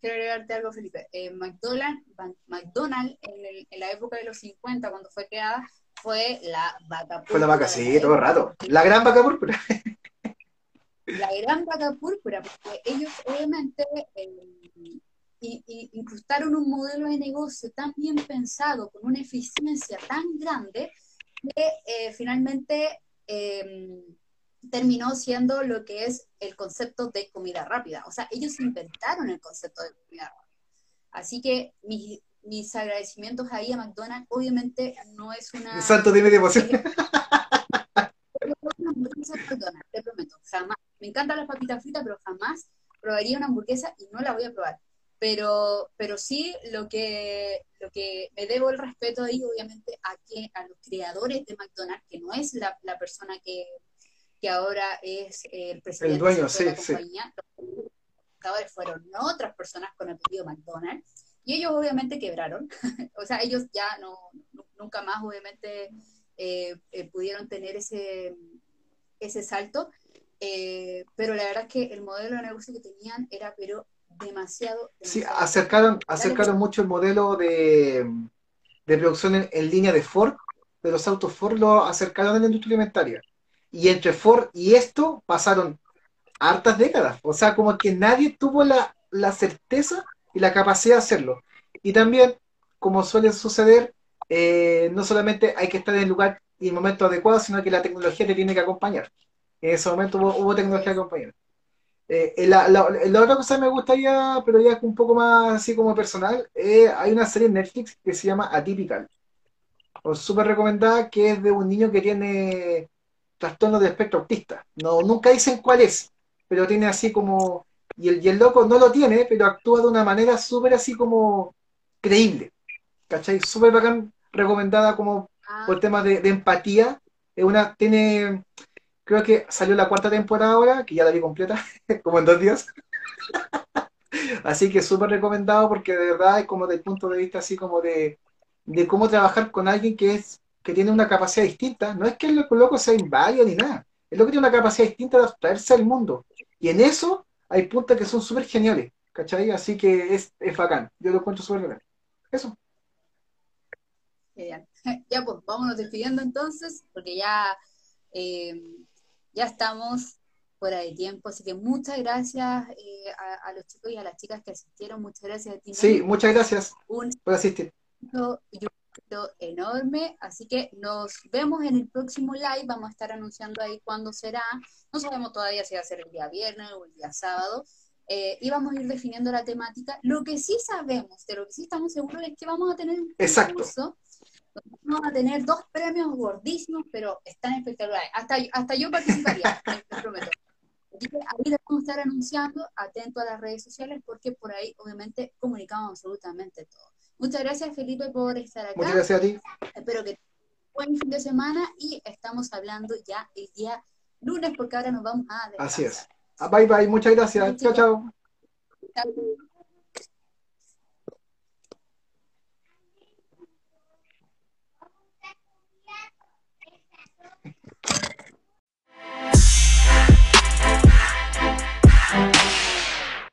quiero agregarte algo, Felipe. Eh, McDonald's, McDonald's en, la época de los 50, cuando fue creada, fue la vaca púrpura. Fue la vaca, sí, todo el rato. La gran vaca púrpura. La gran vaca púrpura, porque ellos obviamente incrustaron un modelo de negocio tan bien pensado, con una eficiencia tan grande, que finalmente terminó siendo lo que es el concepto de comida rápida. O sea, ellos inventaron el concepto de comida rápida. Así que mis, mis agradecimientos ahí a McDonald's, obviamente no es una... Santo, dime de emoción. te prometo, jamás. Me encantan las papitas fritas, pero jamás probaría una hamburguesa y no la voy a probar. Pero, pero sí lo que, lo que me debo el respeto ahí, obviamente, a, que, a los creadores de McDonald's, que no es la, la persona que que ahora es el presidente el dueño, de la compañía. Los fundadores fueron otras personas con el apellido McDonald's y ellos obviamente quebraron. o sea, ellos ya no, nunca más obviamente eh, eh, pudieron tener ese, ese salto. Eh, pero la verdad es que el modelo de negocio que tenían era pero demasiado... sí, acercaron, acercaron mucho el modelo de, de producción en, en, línea de Ford, de los autos Ford lo acercaron a la industria alimentaria. Y entre Ford y esto pasaron hartas décadas. O sea, como que nadie tuvo la, certeza y la capacidad de hacerlo. Y también, como suele suceder, eh, no solamente hay que estar en el lugar y el momento adecuado, sino que la tecnología te tiene que acompañar. En ese momento hubo, tecnología que acompañar. Eh, la, otra cosa que me gustaría, pero ya un poco más así como personal, eh, hay una serie en Netflix que se llama Atypical. súper recomendada, que es de un niño que tiene trastorno de espectro autista. No, nunca dicen cuál es, pero tiene así como... Y el, y el loco no lo tiene, pero actúa de una manera súper así como creíble. ¿Cachai? Súper bacán, recomendada como Ah, por temas de, de empatía. Es una, tiene, creo que salió la cuarta temporada ahora, que ya la vi completa, como en dos días. Así que súper recomendado porque de verdad es como del punto de vista así como de, de cómo trabajar con alguien que es, que tiene una capacidad distinta. No es que el loco, sea inválido ni nada. Es lo que tiene una capacidad distinta de abstraerse al mundo. Y en eso hay puntos que son súper geniales. ¿Cachai? Así que es, es bacán. Yo lo encuentro súper bacán. Eso. genial. Ya pues, vámonos despidiendo entonces, porque ya, eh, ya estamos fuera de tiempo, así que muchas gracias eh, a, a los chicos y a las chicas que asistieron, muchas gracias a ti, Sí, muchas gracias un por asistir. Enorme, así que nos vemos en el próximo live, vamos a estar anunciando ahí cuándo será, no sabemos todavía si va a ser el día viernes o el día sábado, eh, y vamos a ir definiendo la temática. Lo que sí sabemos, de lo que sí estamos seguros es que vamos a tener un Exacto. donde vamos a tener dos premios gordísimos, pero están espectaculares. Hasta, hasta yo participaría, les prometo. Así que ahí les vamos a estar anunciando, atento a las redes sociales, porque por ahí obviamente comunicamos absolutamente todo. Muchas gracias Felipe por estar Muchas acá. gracias a ti. Espero que tengan un buen fin de semana y estamos hablando ya el día lunes porque ahora nos vamos a Así descansar. es. Ah, Bye bye, muchas gracias. Chao, chao. chao.